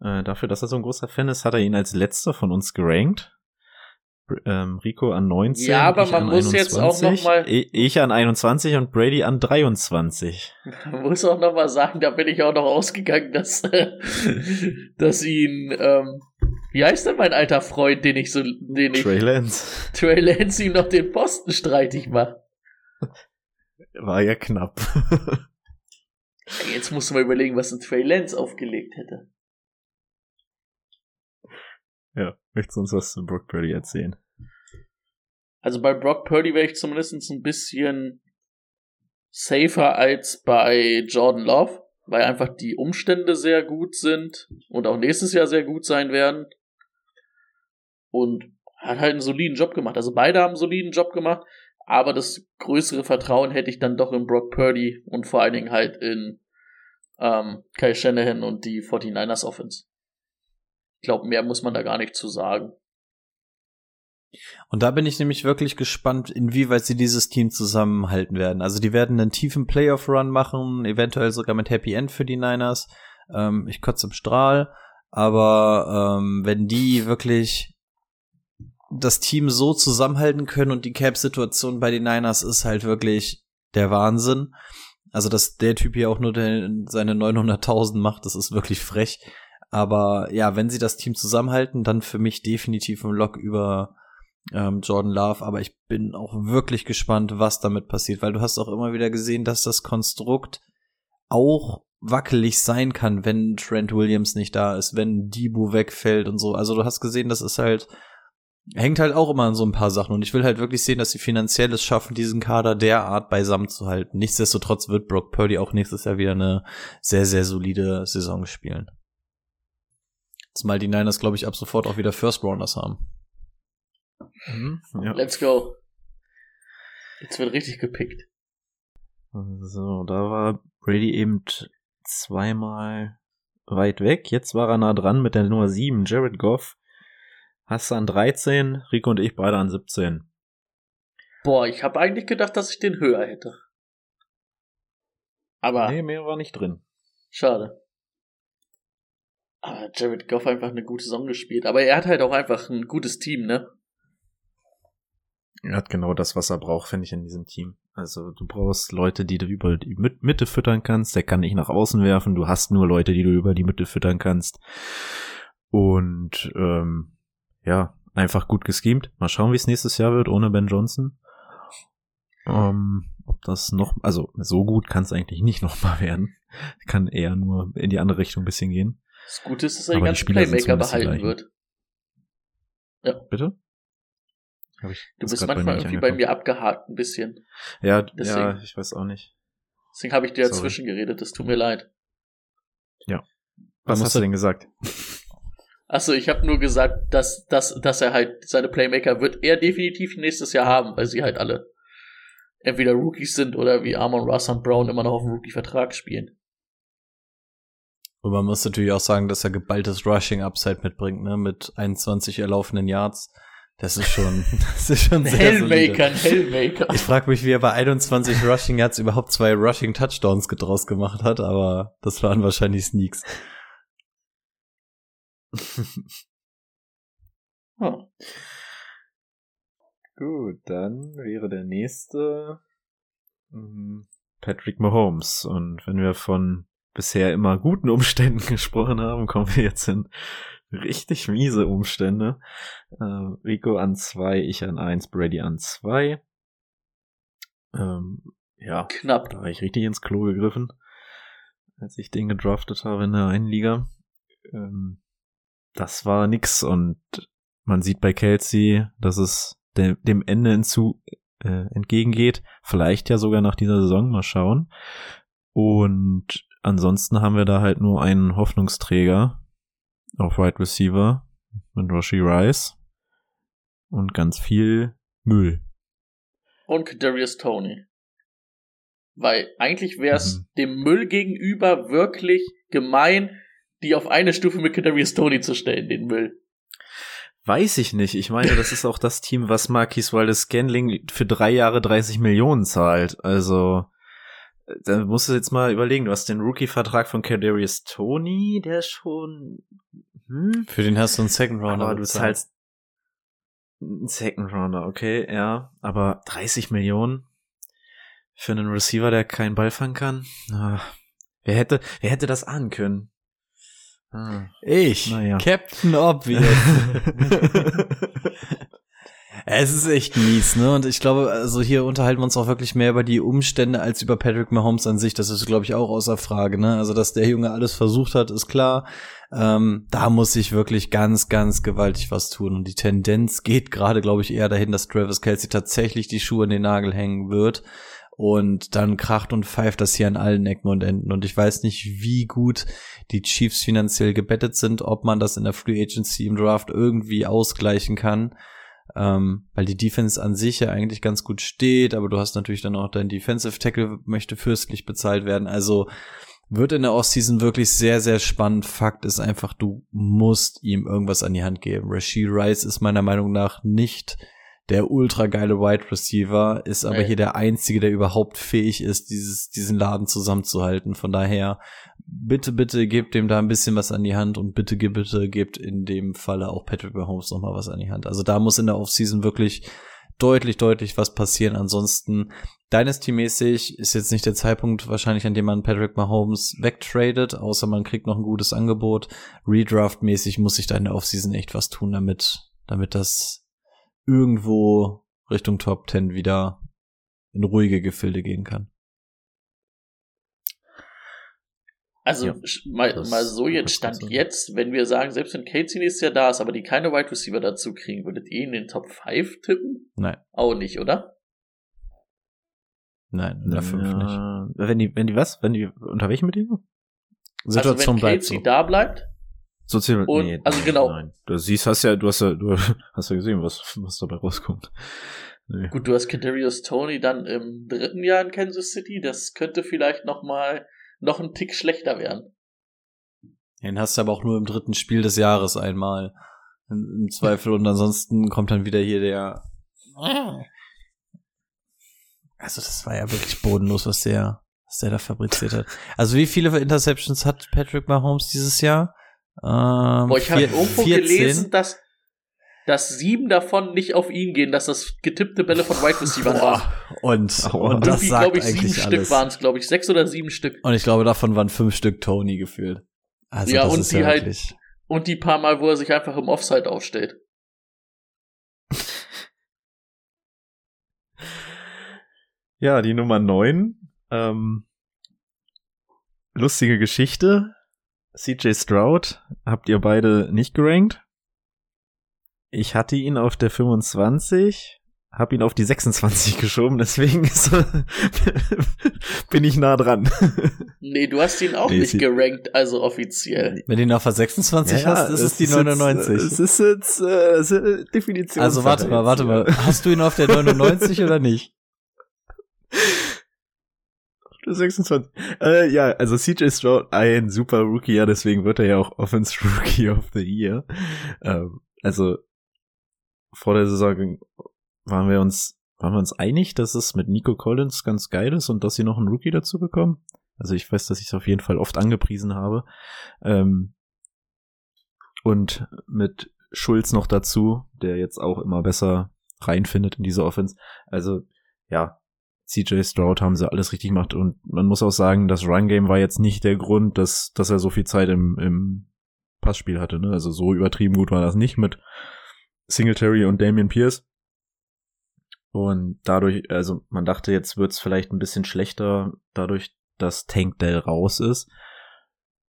Äh, dafür, dass er so ein großer Fan ist, hat er ihn als letzter von uns gerankt. Ähm, Rico an 19. Ja, aber man muss 21, jetzt auch noch mal- Ich an 21 und Brady an 23. Man muss auch noch mal sagen, da bin ich auch noch ausgegangen, dass, dass ihn, ähm, wie heißt denn mein alter Freund, den ich so, den ich, Trey Lance. Trey Lance ihm noch den Posten streitig macht. War ja knapp. Jetzt musst du mal überlegen, was ein Trey Lance aufgelegt hätte. ja, möchtest du uns was zu Brock Purdy erzählen? Also bei Brock Purdy wäre ich zumindest ein bisschen safer als bei Jordan Love, weil einfach die Umstände sehr gut sind und auch nächstes Jahr sehr gut sein werden. Und hat halt einen soliden Job gemacht. Also beide haben einen soliden Job gemacht, aber das größere Vertrauen hätte ich dann doch in Brock Purdy und vor allen Dingen halt in ähm, Kyle Shanahan und die 49ers Offense. Ich glaube, mehr muss man da gar nicht zu sagen. Und da bin ich nämlich wirklich gespannt, inwieweit sie dieses Team zusammenhalten werden. Also die werden einen tiefen Playoff-Run machen, eventuell sogar mit Happy End für die Niners. Ähm, ich kotze im Strahl. Aber ähm, wenn die wirklich das Team so zusammenhalten können und die Cap-Situation bei den Niners ist halt wirklich der Wahnsinn. Also, dass der Typ hier auch nur den, seine 900.000 macht, das ist wirklich frech. Aber ja, wenn sie das Team zusammenhalten, dann für mich definitiv ein Lock über ähm, Jordan Love. Aber ich bin auch wirklich gespannt, was damit passiert, weil du hast auch immer wieder gesehen, dass das Konstrukt auch wackelig sein kann, wenn Trent Williams nicht da ist, wenn Debo wegfällt und so. Also du hast gesehen, das ist halt hängt halt auch immer an so ein paar Sachen und ich will halt wirklich sehen, dass sie finanziell es schaffen, diesen Kader derart beisammen zu halten. Nichtsdestotrotz wird Brock Purdy auch nächstes Jahr wieder eine sehr, sehr solide Saison spielen. Zumal die Niners, glaube ich, ab sofort auch wieder First Rounders haben. Mhm, ja. Let's go. Jetzt wird richtig gepickt. So, da war Brady eben zweimal weit weg. Jetzt war er nah dran mit der Nummer 7, Jared Goff. Hast du an 13, Rico und ich beide an 17. Boah, ich habe eigentlich gedacht, dass ich den höher hätte. Aber Nee, mehr war nicht drin. schade. Aber Jared Goff einfach eine gute Saison gespielt. Aber er hat halt auch einfach ein gutes Team, ne? Er hat genau das, was er braucht, finde ich, in diesem Team. Also du brauchst Leute, die du über die Mit- Mitte füttern kannst. Der kann nicht nach außen werfen. Du hast nur Leute, die du über die Mitte füttern kannst. Und ähm, ja, einfach gut geschemt. Mal schauen, wie es nächstes Jahr wird ohne Ben Johnson. Ähm, ob das noch, also so gut kann es eigentlich nicht nochmal werden. Kann eher nur in die andere Richtung ein bisschen gehen. Das Gute ist, dass er den die ganzen Playmaker behalten wird. Bitte? Hab ich Du bist bei manchmal irgendwie bei angekommen. mir abgehakt ein bisschen. Ja, Deswegen. ja, ich weiß auch nicht. Deswegen habe ich dir dazwischen geredet. Das tut mir leid. Was musst hast du denn gesagt? Achso, ich habe nur gesagt, dass, dass, dass er halt seine Playmaker wird er definitiv nächstes Jahr haben, weil sie halt alle entweder Rookies sind oder wie Amon Ross und Brown immer noch auf dem Rookie-Vertrag spielen. Und man muss natürlich auch sagen, dass er geballtes Rushing-Upside mitbringt, ne? Mit 21 erlaufenden Yards. Das ist schon, das ist schon sehr Hellmaker, ein. Hellmaker. Ich frage mich, wie er bei 21 Rushing Yards überhaupt zwei Rushing Touchdowns draus gemacht hat, aber das waren wahrscheinlich Sneaks. Hm. Gut, dann wäre der nächste mm, Patrick Mahomes. Und wenn wir von bisher immer guten Umständen gesprochen haben, kommen wir jetzt in richtig miese Umstände. Äh, Rico an zwei, ich an eins, Brady an zwei. Ähm, ja, Knapp. da habe ich richtig ins Klo gegriffen, als ich den gedraftet habe in der einen Liga. Ähm, das war nix und man sieht bei Kelsey, dass es de dem Ende hinzu äh, entgegengeht. Vielleicht ja sogar nach dieser Saison, mal schauen. Und ansonsten haben wir da halt nur einen Hoffnungsträger auf Wide Receiver mit Roshi Rice und ganz viel Müll. Und Kadarius Tony. Weil eigentlich wäre es Mhm. dem Müll gegenüber wirklich gemein, die auf eine Stufe mit Kadarius Tony zu stellen, den Müll. Weiß ich nicht. Ich meine, das ist auch das Team, was Marquis Waldes Scanling für drei Jahre 30 Millionen zahlt. Also da musst du jetzt mal überlegen, du hast den Rookie-Vertrag von Kadarius Tony, der schon, hm? Für den hast du einen Second Rounder. Aber du zahlst einen Second Rounder, okay, ja, aber 30 Millionen für einen Receiver, der keinen Ball fangen kann? Ah, wer hätte, wer hätte das ahnen können? Ah. Ich, Naja. Captain Obvious. es ist echt mies, ne? Und ich glaube, also hier unterhalten wir uns auch wirklich mehr über die Umstände als über Patrick Mahomes an sich. Das ist, glaube ich, auch außer Frage, ne? Also, dass der Junge alles versucht hat, ist klar. Ähm, da muss sich wirklich ganz, ganz gewaltig was tun. Und die Tendenz geht gerade, glaube ich, eher dahin, dass Travis Kelsey tatsächlich die Schuhe in den Nagel hängen wird. Und dann kracht und pfeift das hier an allen Ecken und Enden. Und ich weiß nicht, wie gut die Chiefs finanziell gebettet sind, ob man das in der Free Agency im Draft irgendwie ausgleichen kann. Ähm, weil die Defense an sich ja eigentlich ganz gut steht, aber du hast natürlich dann auch dein Defensive Tackle möchte fürstlich bezahlt werden. Also wird in der Offseason wirklich sehr, sehr spannend. Fakt ist einfach, du musst ihm irgendwas an die Hand geben. Rasheed Rice ist meiner Meinung nach nicht der ultra geile Wide Receiver, ist aber Nee. hier der einzige, der überhaupt fähig ist, dieses, diesen Laden zusammenzuhalten. Von daher, bitte, bitte gebt dem da ein bisschen was an die Hand und bitte, bitte gebt in dem Falle auch Patrick Mahomes noch mal was an die Hand. Also da muss in der Offseason wirklich deutlich, deutlich was passieren. Ansonsten, Dynasty-mäßig ist jetzt nicht der Zeitpunkt wahrscheinlich, an dem man Patrick Mahomes wegtradet, außer man kriegt noch ein gutes Angebot. Redraft-mäßig muss sich da in der Offseason echt was tun, damit, damit das irgendwo Richtung Top 10 wieder in ruhige Gefilde gehen kann. Also Ja, mal, mal so jetzt stand jetzt, wenn wir sagen, selbst wenn Casey nächstes Jahr da ist, aber die keine Wide Receiver dazu kriegen, würdet ihr in den Top 5 tippen? Nein, Auch nicht, oder? nein, in der 5 nicht. Ja, Wenn die, wenn die was? Wenn die, unter welchen Bedingungen? Situation also wenn bleibt Casey so. da bleibt, Sozial, Und- also genau. Nein. Du siehst, hast ja, du hast ja, du hast ja gesehen, was, was dabei rauskommt. Nee. gut, du hast Kadarius Tony dann im dritten Jahr in Kansas City, das könnte vielleicht noch mal noch ein Tick schlechter werden. Den hast du aber auch nur im dritten Spiel des Jahres einmal. Im Zweifel und ansonsten kommt dann wieder hier der. Also das war ja wirklich bodenlos, was der, was der da fabriziert hat. Also wie viele Interceptions hat Patrick Mahomes dieses Jahr? Ähm, Boah, ich habe irgendwo 14? gelesen, dass, dass sieben davon nicht auf ihn gehen, dass das getippte Bälle von Wide Receiver waren. Und, Aua. und das Irgendwie, sagt glaube ich, sieben eigentlich Stück alles. waren es, glaube ich, sechs oder sieben Stück. Und ich glaube, davon waren fünf Stück Tony gefühlt. Also Ja, das und ist die ja halt- wirklich. Und die paar Mal, wo er sich einfach im Offside aufstellt. Ja, die Nummer 9. Ähm, lustige Geschichte. CJ Stroud habt ihr beide nicht gerankt. Ich hatte ihn auf der 25, hab ihn auf die 26 geschoben, deswegen ist, bin ich nah dran. Nee, du hast ihn auch Nee, nicht gerankt, also offiziell. Wenn du ihn auf der 26 hast, ist es die 99. Jetzt, es ist jetzt äh, es ist Definition. also warte mal, warte mal. Hast du ihn auf der 99 oder nicht? 26. Äh, ja, also CJ Stroud, ein super Rookie, ja, deswegen wird er ja auch Offense Rookie of the Year. Ähm, also vor der Saison waren wir uns, waren wir uns einig, dass es mit Nico Collins ganz geil ist und dass sie noch einen Rookie dazu bekommen. Also ich weiß, dass ich es auf jeden Fall oft angepriesen habe. Ähm, und mit Schulz noch dazu, der jetzt auch immer besser reinfindet in diese Offense. Also ja, CJ Stroud haben sie alles richtig gemacht und man muss auch sagen, das Run Game war jetzt nicht der Grund, dass, dass er so viel Zeit im, im Passspiel hatte. Ne? Also so übertrieben gut war das nicht mit Singletary und Damian Pierce. Und dadurch, also man dachte, jetzt wird's vielleicht ein bisschen schlechter, dadurch, dass Tank Dell raus ist.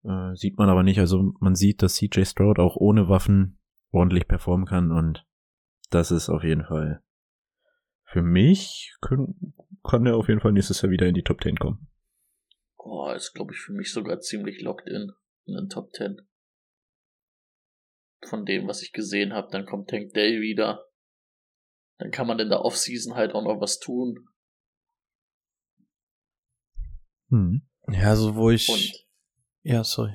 Äh, sieht man aber nicht. Also man sieht, dass CJ Stroud auch ohne Waffen ordentlich performen kann und das ist auf jeden Fall für mich können, kann er auf jeden Fall nächstes Jahr wieder in die Top 10 kommen. Oh, ist, glaube ich, für mich sogar ziemlich locked in, in den Top 10. Von dem, was ich gesehen habe, dann kommt Tank Day wieder. Dann kann man in der Offseason halt auch noch was tun. Hm. Ja, so wo ich. Und ja, sorry.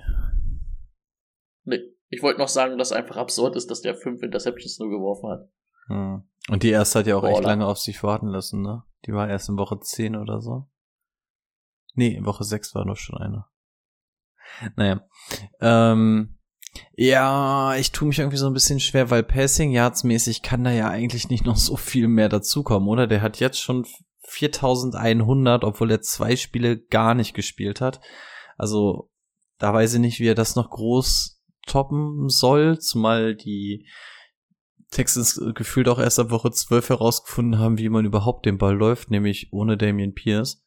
nee, ich wollte noch sagen, dass einfach absurd ist, dass der fünf Interceptions nur geworfen hat. Hm. Und die erste hat ja auch echt Baller. lange auf sich warten lassen, ne? Die war erst in Woche 10 oder so. Nee, Woche 6 war doch schon eine. Naja. Ähm, ja, ich tue mich irgendwie so ein bisschen schwer, weil Passing Yards mäßig kann da ja eigentlich nicht noch so viel mehr dazukommen, oder? Der hat jetzt schon 4100, obwohl er zwei Spiele gar nicht gespielt hat. Also, da weiß ich nicht, wie er das noch groß toppen soll, zumal die Texans gefühlt auch erst ab Woche 12 herausgefunden haben, wie man überhaupt den Ball läuft, nämlich ohne Damian Pierce.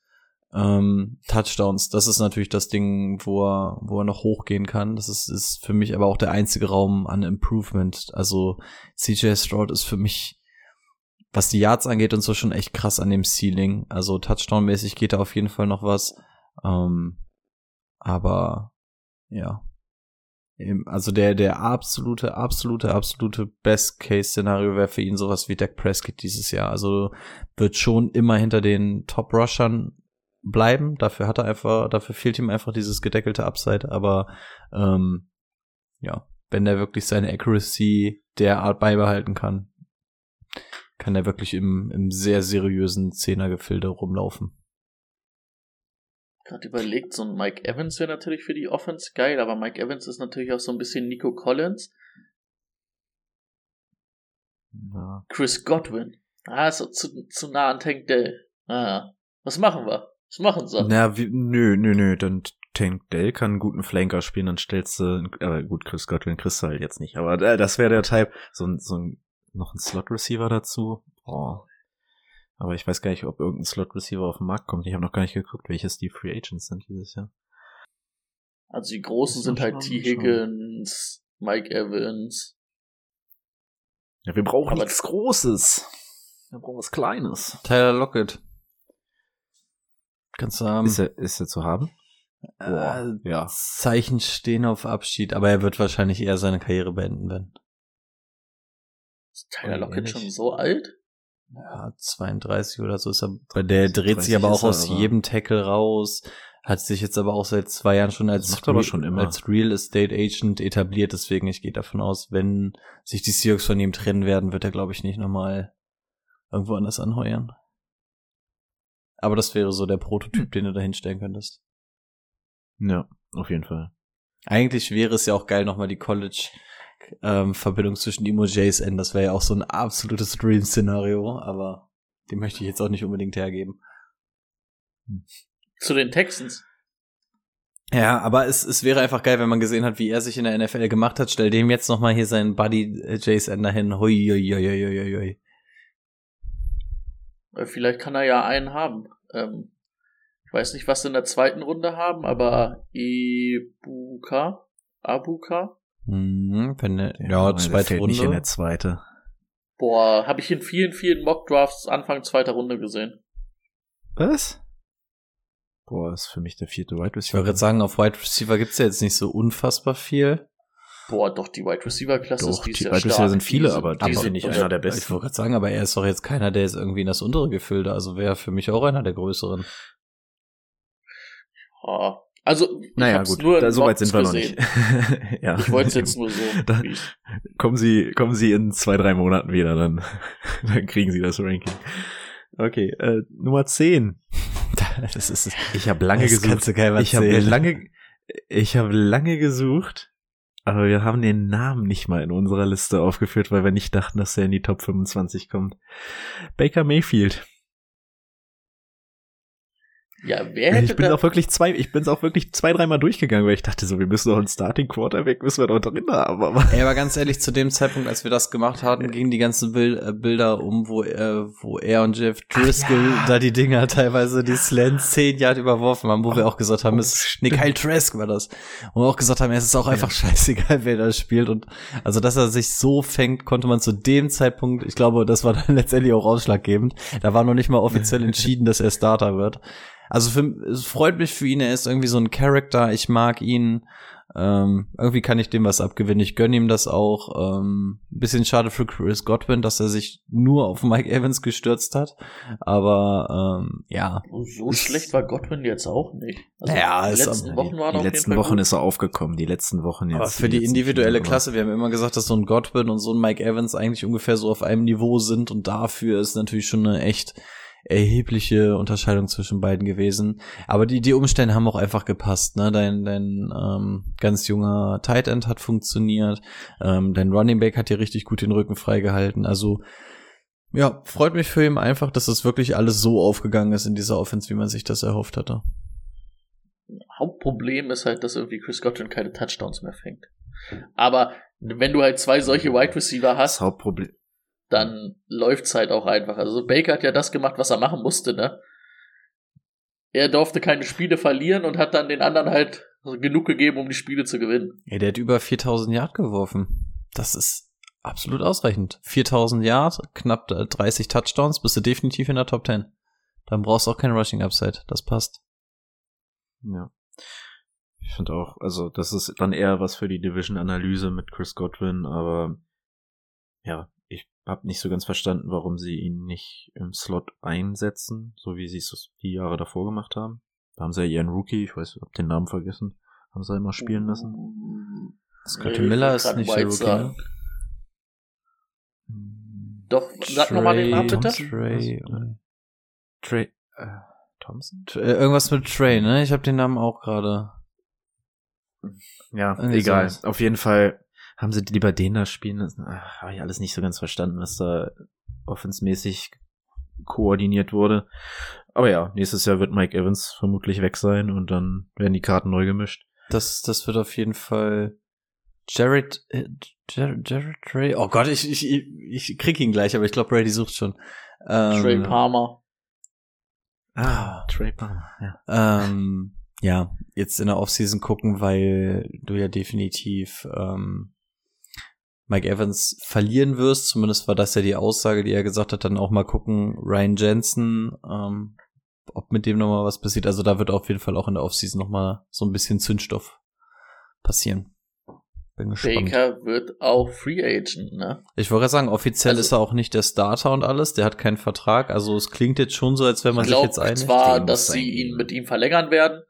Ähm, Touchdowns, das ist natürlich das Ding, wo er, wo er noch hochgehen kann. Das ist, ist für mich aber auch der einzige Raum an Improvement. Also CJ Stroud ist für mich, was die Yards angeht und so schon echt krass an dem Ceiling. Also Touchdown-mäßig geht da auf jeden Fall noch was. Ähm, aber ja, also der, der absolute, absolute, absolute Best-Case-Szenario wäre für ihn sowas wie Dak Prescott dieses Jahr. Also wird schon immer hinter den Top-Rushern bleiben. Dafür hat er einfach, dafür fehlt ihm einfach dieses gedeckelte Upside. Aber ähm, ja, wenn er wirklich seine Accuracy derart beibehalten kann, kann er wirklich im, im sehr seriösen Zehnergefilde rumlaufen gerade überlegt, so ein Mike Evans wäre natürlich für die Offense geil, aber Mike Evans ist natürlich auch so ein bisschen Nico Collins. Ja. Chris Godwin. Ah, ist zu, zu nah an Tank Dell. Ah, was machen wir? Was machen sie? Na, wie, nö, nö, nö, dann Tank Dell kann einen guten Flanker spielen, dann stellst du, aber gut, Chris Godwin kriegst du halt jetzt nicht, aber äh, das wäre der Type, so, so ein, noch ein Slot-Receiver dazu. Oh, aber ich weiß gar nicht, ob irgendein Slot-Receiver auf den Markt kommt. Ich habe noch gar nicht geguckt, welches die Free Agents sind dieses Jahr. Also die großen sind halt T. Higgins, Mike Evans. Ja, wir brauchen Aber nichts Großes. Wir brauchen was Kleines. Tyler Lockett. Kannst du haben. Ist er, ist er zu haben? Boah, äh, ja. Zeichen stehen auf Abschied, aber er wird wahrscheinlich eher seine Karriere beenden, wenn. Ist Tyler Lockett schon so alt? ja, 32 oder so ist er. Bei der dreht sich aber auch aus aber jedem Tackle raus. Hat sich jetzt aber auch seit zwei Jahren schon als, Real, schon als Real Estate Agent etabliert. Deswegen, ich gehe davon aus, wenn sich die Seahawks von ihm trennen werden, wird er, glaube ich, nicht nochmal irgendwo anders anheuern. Aber das wäre so der Prototyp, hm. den du da hinstellen könntest. Ja, auf jeden Fall. Eigentlich wäre es ja auch geil, nochmal die College ähm, Verbindung zwischen ihm und JSN. Das wäre ja auch so ein absolutes Dream-Szenario, aber den möchte ich jetzt auch nicht unbedingt hergeben. Zu den Texans. Ja, aber es, es wäre einfach geil, wenn man gesehen hat, wie er sich in der NFL gemacht hat. Stell dem jetzt nochmal hier seinen Buddy äh, JSN dahin. Hui, hui, hui, hui, hui. Vielleicht kann er ja einen haben. Ähm, ich weiß nicht, was sie in der zweiten Runde haben, aber Ibuka, Abuka, Mhm, wenn, ja, ja zweite Runde. Nicht in der zweite. Boah, habe ich in vielen, vielen Mock-Drafts Anfang zweiter Runde gesehen. Was? Boah, ist für mich der vierte Wide Receiver. Ich wollte gerade sagen, auf Wide Receiver gibt's ja jetzt nicht so unfassbar viel. Boah, doch, die Wide Receiver-Klasse ist die Wide Receiver sind viele, aber die sind nicht einer der besten. Ich wollte gerade sagen, aber er ist doch jetzt keiner, der ist irgendwie in das untere Gefilde, also wäre für mich auch einer der größeren. Ja, also, naja, gut, nur da, so weit sind wir noch nicht. ja. Ich wollte es jetzt nur so. Da, kommen Sie, kommen Sie in zwei, drei Monaten wieder, dann, dann kriegen Sie das Ranking. Okay, äh, Nummer 10. Das ist, ich habe lange das gesucht. ich habe lange, ich habe lange gesucht, aber wir haben den Namen nicht mal in unserer Liste aufgeführt, weil wir nicht dachten, dass er in die Top 25 kommt. Baker Mayfield. Ja, wer hätte Ich bin auch wirklich zwei, ich bin auch wirklich zwei, dreimal durchgegangen, weil ich dachte so, wir müssen doch einen Starting Quarterback, müssen wir doch drin haben. Aber Ey, aber ganz ehrlich, zu dem Zeitpunkt, als wir das gemacht hatten, gingen die ganzen Bild, äh, Bilder um, wo er, wo er und Jeff Driscoll ja. da die Dinger teilweise die Slants zehn Jahre überworfen haben, wo oh, wir auch gesagt haben, oh, es nee, Kyle Trask war das. Und wir auch gesagt haben, es ist auch einfach ja. scheißegal, wer da spielt. Und also, dass er sich so fängt, konnte man zu dem Zeitpunkt, ich glaube, das war dann letztendlich auch ausschlaggebend. Da war noch nicht mal offiziell entschieden, dass er Starter wird. Also für, es freut mich für ihn, er ist irgendwie so ein Charakter, ich mag ihn. Ähm, irgendwie kann ich dem was abgewinnen. Ich gönne ihm das auch. Ähm, bisschen schade für Chris Godwin, dass er sich nur auf Mike Evans gestürzt hat. Aber ähm, ja. So schlecht war Godwin jetzt auch nicht. Also ja, die letzten Wochen waren Die letzten Wochen ist er aufgekommen. Die letzten Wochen jetzt. Aber für die, die individuelle Klasse, wir haben immer gesagt, dass so ein Godwin und so ein Mike Evans eigentlich ungefähr so auf einem Niveau sind und dafür ist natürlich schon eine echt erhebliche Unterscheidung zwischen beiden gewesen. Aber die, die Umstände haben auch einfach gepasst. Ne? Dein, dein ähm, ganz junger Tight End hat funktioniert. Ähm, dein Running Back hat dir richtig gut den Rücken freigehalten. Also ja, freut mich für ihn einfach, dass das wirklich alles so aufgegangen ist in dieser Offense, wie man sich das erhofft hatte. Hauptproblem ist halt, dass irgendwie Chris Godwin keine Touchdowns mehr fängt. Aber wenn du halt zwei solche Wide Receiver Das hast, Hauptproblem. Dann läuft's halt auch einfach. Also Baker hat ja das gemacht, was er machen musste, ne? Er durfte keine Spiele verlieren und hat dann den anderen halt genug gegeben, um die Spiele zu gewinnen. Ey, der hat über 4000 Yard geworfen. Das ist absolut ausreichend. 4000 Yard, knapp äh, 30 Touchdowns, bist du definitiv in der Top 10. Dann brauchst du auch kein Rushing Upside. Das passt. Ja. Ich finde auch, also das ist dann eher was für die Division-Analyse mit Chris Godwin, aber ja, ich habe nicht so ganz verstanden, warum sie ihn nicht im Slot einsetzen, so wie sie es die Jahre davor gemacht haben. Da haben sie ja ihren Rookie, ich weiß, hab den Namen vergessen, haben sie immer spielen lassen. Scotty Nee, Miller ist nicht der Rookie, sagen. ne? Doch, sag nochmal den Namen bitte. Trey, Trey, äh, Thompson? Tr- äh, irgendwas mit Trey, ne? Ich habe den Namen auch gerade. Ja, Irgendwie egal. Auf jeden Fall haben sie lieber den da spielen lassen. Ach, Habe ich alles nicht so ganz verstanden, was da offensmäßig koordiniert wurde. Aber ja, nächstes Jahr wird Mike Evans vermutlich weg sein und dann werden die Karten neu gemischt. Das, das wird auf jeden Fall Jared, äh, Jared, Jared Trey. Oh Gott, ich, ich, ich, ich krieg ihn gleich, aber ich glaube, Brady sucht schon. Ähm, Trey Palmer. Ah, Trey Palmer, ja. ähm, ja, jetzt in der Offseason gucken, weil du ja definitiv ähm, Mike Evans verlieren wirst. Zumindest war das ja die Aussage, die er gesagt hat. Dann auch mal gucken, Ryan Jensen, ähm, ob mit dem nochmal was passiert. Also da wird auf jeden Fall auch in der Offseason nochmal so ein bisschen Zündstoff passieren. Bin gespannt. Baker wird auch Free Agent, ne? Ich wollte gerade sagen, offiziell Also- ist er auch nicht der Starter und alles. Der hat keinen Vertrag. Also es klingt jetzt schon so, als wenn man Ich sich glaube jetzt einigt. zwar, Den dass muss sie ihn mit ihm verlängern werden,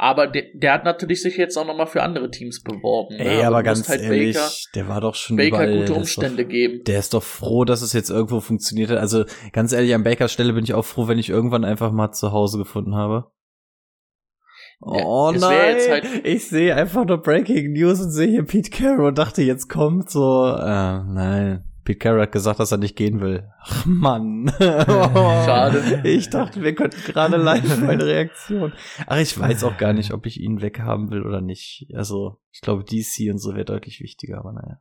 aber der, der hat natürlich sich jetzt auch nochmal für andere Teams beworben. Ne? Ey, du aber ganz halt ehrlich, Baker, der war doch schon Baker überall. gute Umstände doch, geben. Der ist doch froh, dass es jetzt irgendwo funktioniert hat. Also ganz ehrlich, an Bakers Stelle bin ich auch froh, wenn ich irgendwann einfach mal zu Hause gefunden habe. Oh es nein, halt- ich sehe einfach nur Breaking News und sehe hier Pete Carroll und dachte, jetzt kommt so, äh, nein, Pete hat gesagt, dass er nicht gehen will. Ach Mann. Schade. Ich dachte, wir könnten gerade live meine Reaktion. Ach, ich weiß auch gar nicht, ob ich ihn weghaben will oder nicht. Also, ich glaube, DC und so wäre deutlich wichtiger, aber naja.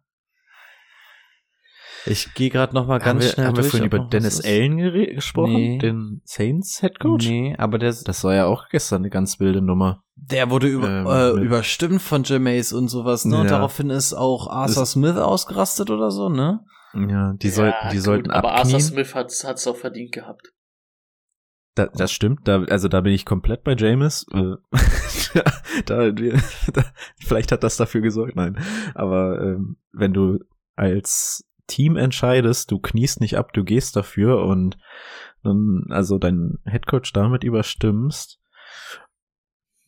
Ich gehe gerade noch mal Haben ganz wir, schnell haben wir vorhin über Dennis. Allen gesprochen? Nee. Den Saints Head Coach? Nee, aber der, Das war ja auch gestern eine ganz wilde Nummer. der wurde über, Ähm, äh, überstimmt von Jameis und sowas, ne? Und Ja. daraufhin ist auch Arthur Ist- Smith ausgerastet oder so, ne? Ja, die sollten, die gut, sollten aber Arthur abknien. Smith hat's, hat's auch verdient gehabt. Da, das stimmt, da, also da bin ich komplett bei James. Äh, da, da, vielleicht hat das dafür gesorgt, nein. Aber ähm, wenn du als Team entscheidest, du kniest nicht ab, du gehst dafür und dann also deinen Headcoach damit überstimmst.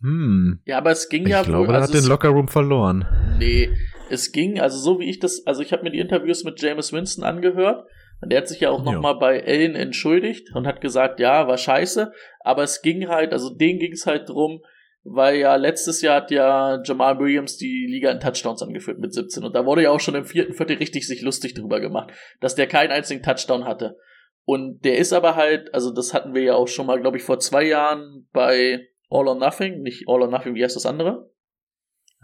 Hm, Ja, aber es ging ich ja glaube, wohl, der also hat den es- Lockerroom verloren. Nee, es ging, also so wie ich das, also ich habe mir die Interviews mit James Winston angehört und der hat sich ja auch Ja. nochmal bei Ellen entschuldigt und hat gesagt, ja, war scheiße, aber es ging halt, also denen ging es halt drum, weil ja letztes Jahr hat ja Jamal Williams die Liga in Touchdowns angeführt mit 17 und da wurde ja auch schon im vierten Viertel richtig sich lustig drüber gemacht, dass der keinen einzigen Touchdown hatte. Und der ist aber halt, also das hatten wir ja auch schon mal, glaube ich, vor zwei Jahren bei All or Nothing, nicht All or Nothing, wie heißt das andere?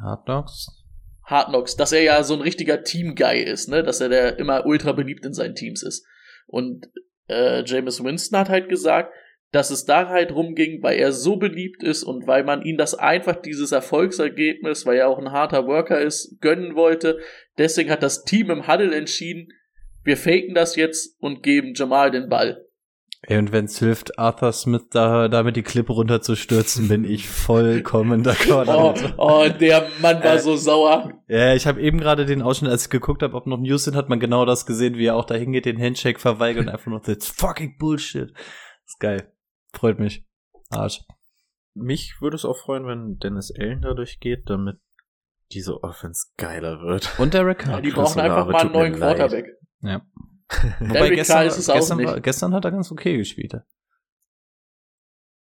Hard Knocks. Hard Knocks, dass er ja so ein richtiger Team-Guy ist, ne? Dass er der immer ultra beliebt in seinen Teams ist. Und äh, Jameis Winston hat halt gesagt, dass es da halt rumging, weil er so beliebt ist und weil man ihn das einfach dieses Erfolgsergebnis, weil er auch ein harter Worker ist, gönnen wollte. Deswegen hat das Team im Huddle entschieden, wir faken das jetzt und geben Jamal den Ball. Ey, und wenn's hilft, Arthur Smith da, damit die Klippe runterzustürzen, bin ich vollkommen d'accord Oh, damit. oh, der Mann war so sauer. Ja, ich habe eben gerade den Ausschnitt, als ich geguckt habe, ob noch News sind, hat man genau das gesehen, wie er auch da hingeht, den Handshake verweigert und einfach nur, that's fucking Bullshit. ist geil. Freut mich. Arsch. Mich würde es auch freuen, wenn Dennis Allen dadurch geht, damit diese Offense geiler wird. Und Derek Ja, Carr. die brauchen einfach mal einen neuen. Quarterback. Ja. Wobei gestern, ist es auch gestern, nicht. war, gestern hat er ganz okay gespielt.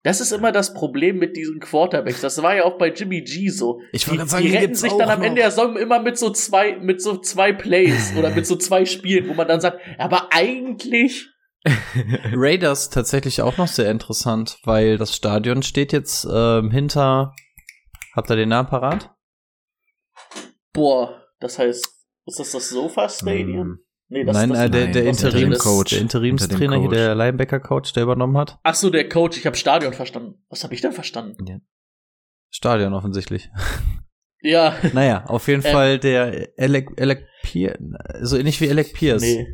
Das ist immer das Problem mit diesen Quarterbacks. Das war ja auch bei Jimmy G so. Ich die, sagen, die retten sich dann am noch. Ende der Saison immer mit so zwei, mit so zwei Plays oder mit so zwei Spielen, wo man dann sagt, aber eigentlich. Raiders tatsächlich auch noch sehr interessant, weil das Stadion steht jetzt ähm, hinter. Habt ihr den Namen parat? Boah, das heißt, ist das das Sofa Stadium? Mm, Nee, das Nein, ist das äh, der, Nein, der das- Interims das- Coach. der Interimstrainer hier, Hinter dem der Linebacker-Coach, der übernommen hat. Ach so, der Coach. Ich habe Stadion verstanden. Was habe ich denn verstanden? Stadion offensichtlich. Ja. naja, auf jeden Ähm. Fall der Alec, Alec Pierce, so ähnlich wie Alec Pierce. Nee.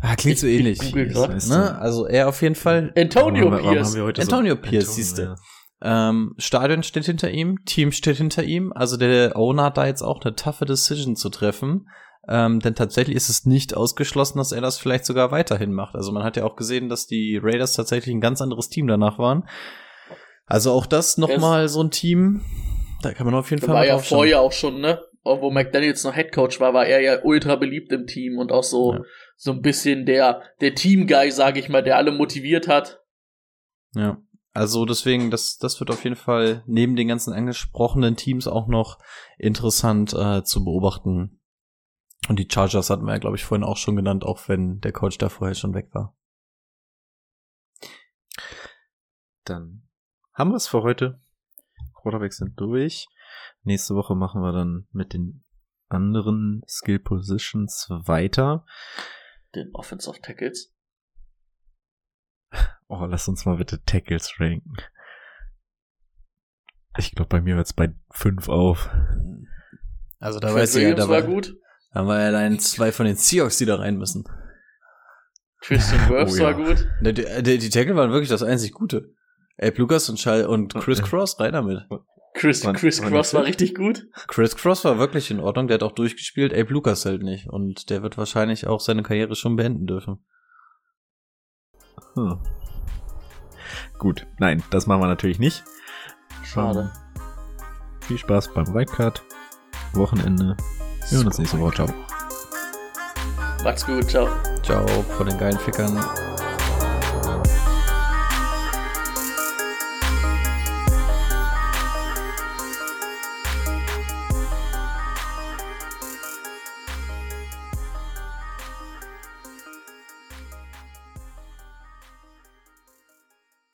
Ah, klingt so Ich- ich ähnlich. grad. Ne? Also er auf jeden Fall. Antonio warum, warum Pierce. haben wir heute Antonio so Pierce, Antonio, siehste. ja. Ähm, Stadion steht hinter ihm, Team steht hinter ihm. Also der Owner hat da jetzt auch eine taffe Decision zu treffen. Ähm, denn tatsächlich ist es nicht ausgeschlossen, dass er das vielleicht sogar weiterhin macht. Also man hat ja auch gesehen, dass die Raiders tatsächlich ein ganz anderes Team danach waren. Also auch das nochmal so ein Team, da kann man auf jeden Fall war mal ja drauf schauen. vorher auch schon, ne? Wo McDaniels noch Headcoach war, war er ja ultra beliebt im Team und auch so, Ja. so ein bisschen der, der Team-Guy, sage ich mal, der alle motiviert hat. Ja. Also deswegen, das, das wird auf jeden Fall neben den ganzen angesprochenen Teams auch noch interessant äh, zu beobachten. Und die Chargers hatten wir ja, glaube ich, vorhin auch schon genannt, auch wenn der Coach da vorher schon weg war. Dann haben wir es für heute. Quarterbacks sind durch. Nächste Woche machen wir dann mit den anderen Skill Positions weiter. Den Offensive Tackles. Oh, lass uns mal bitte Tackles ranken. Ich glaube, bei mir hört es bei fünf auf. Also da Trent weißt du ja, Williams da war war, gut. Da war ja dann zwei von den Seahawks, die da rein müssen. Tristan Wirfs Oh ja. war gut. Die, die, die Tackle waren wirklich das einzig Gute. Abe Lucas und, Schall und Chris Cross, rein damit. Chris, Wann- Chris wann Cross war richtig gut. Chris Cross war wirklich in Ordnung, der hat auch durchgespielt, Abe Lucas halt nicht. Und der wird wahrscheinlich auch seine Karriere schon beenden dürfen. Hm. Gut, nein, das machen wir natürlich nicht. Schade. Ähm, viel Spaß beim Wildcard. Wochenende. Wir hören uns nächste Woche. Ciao. Macht's gut, ciao. Ciao von den geilen Fickern.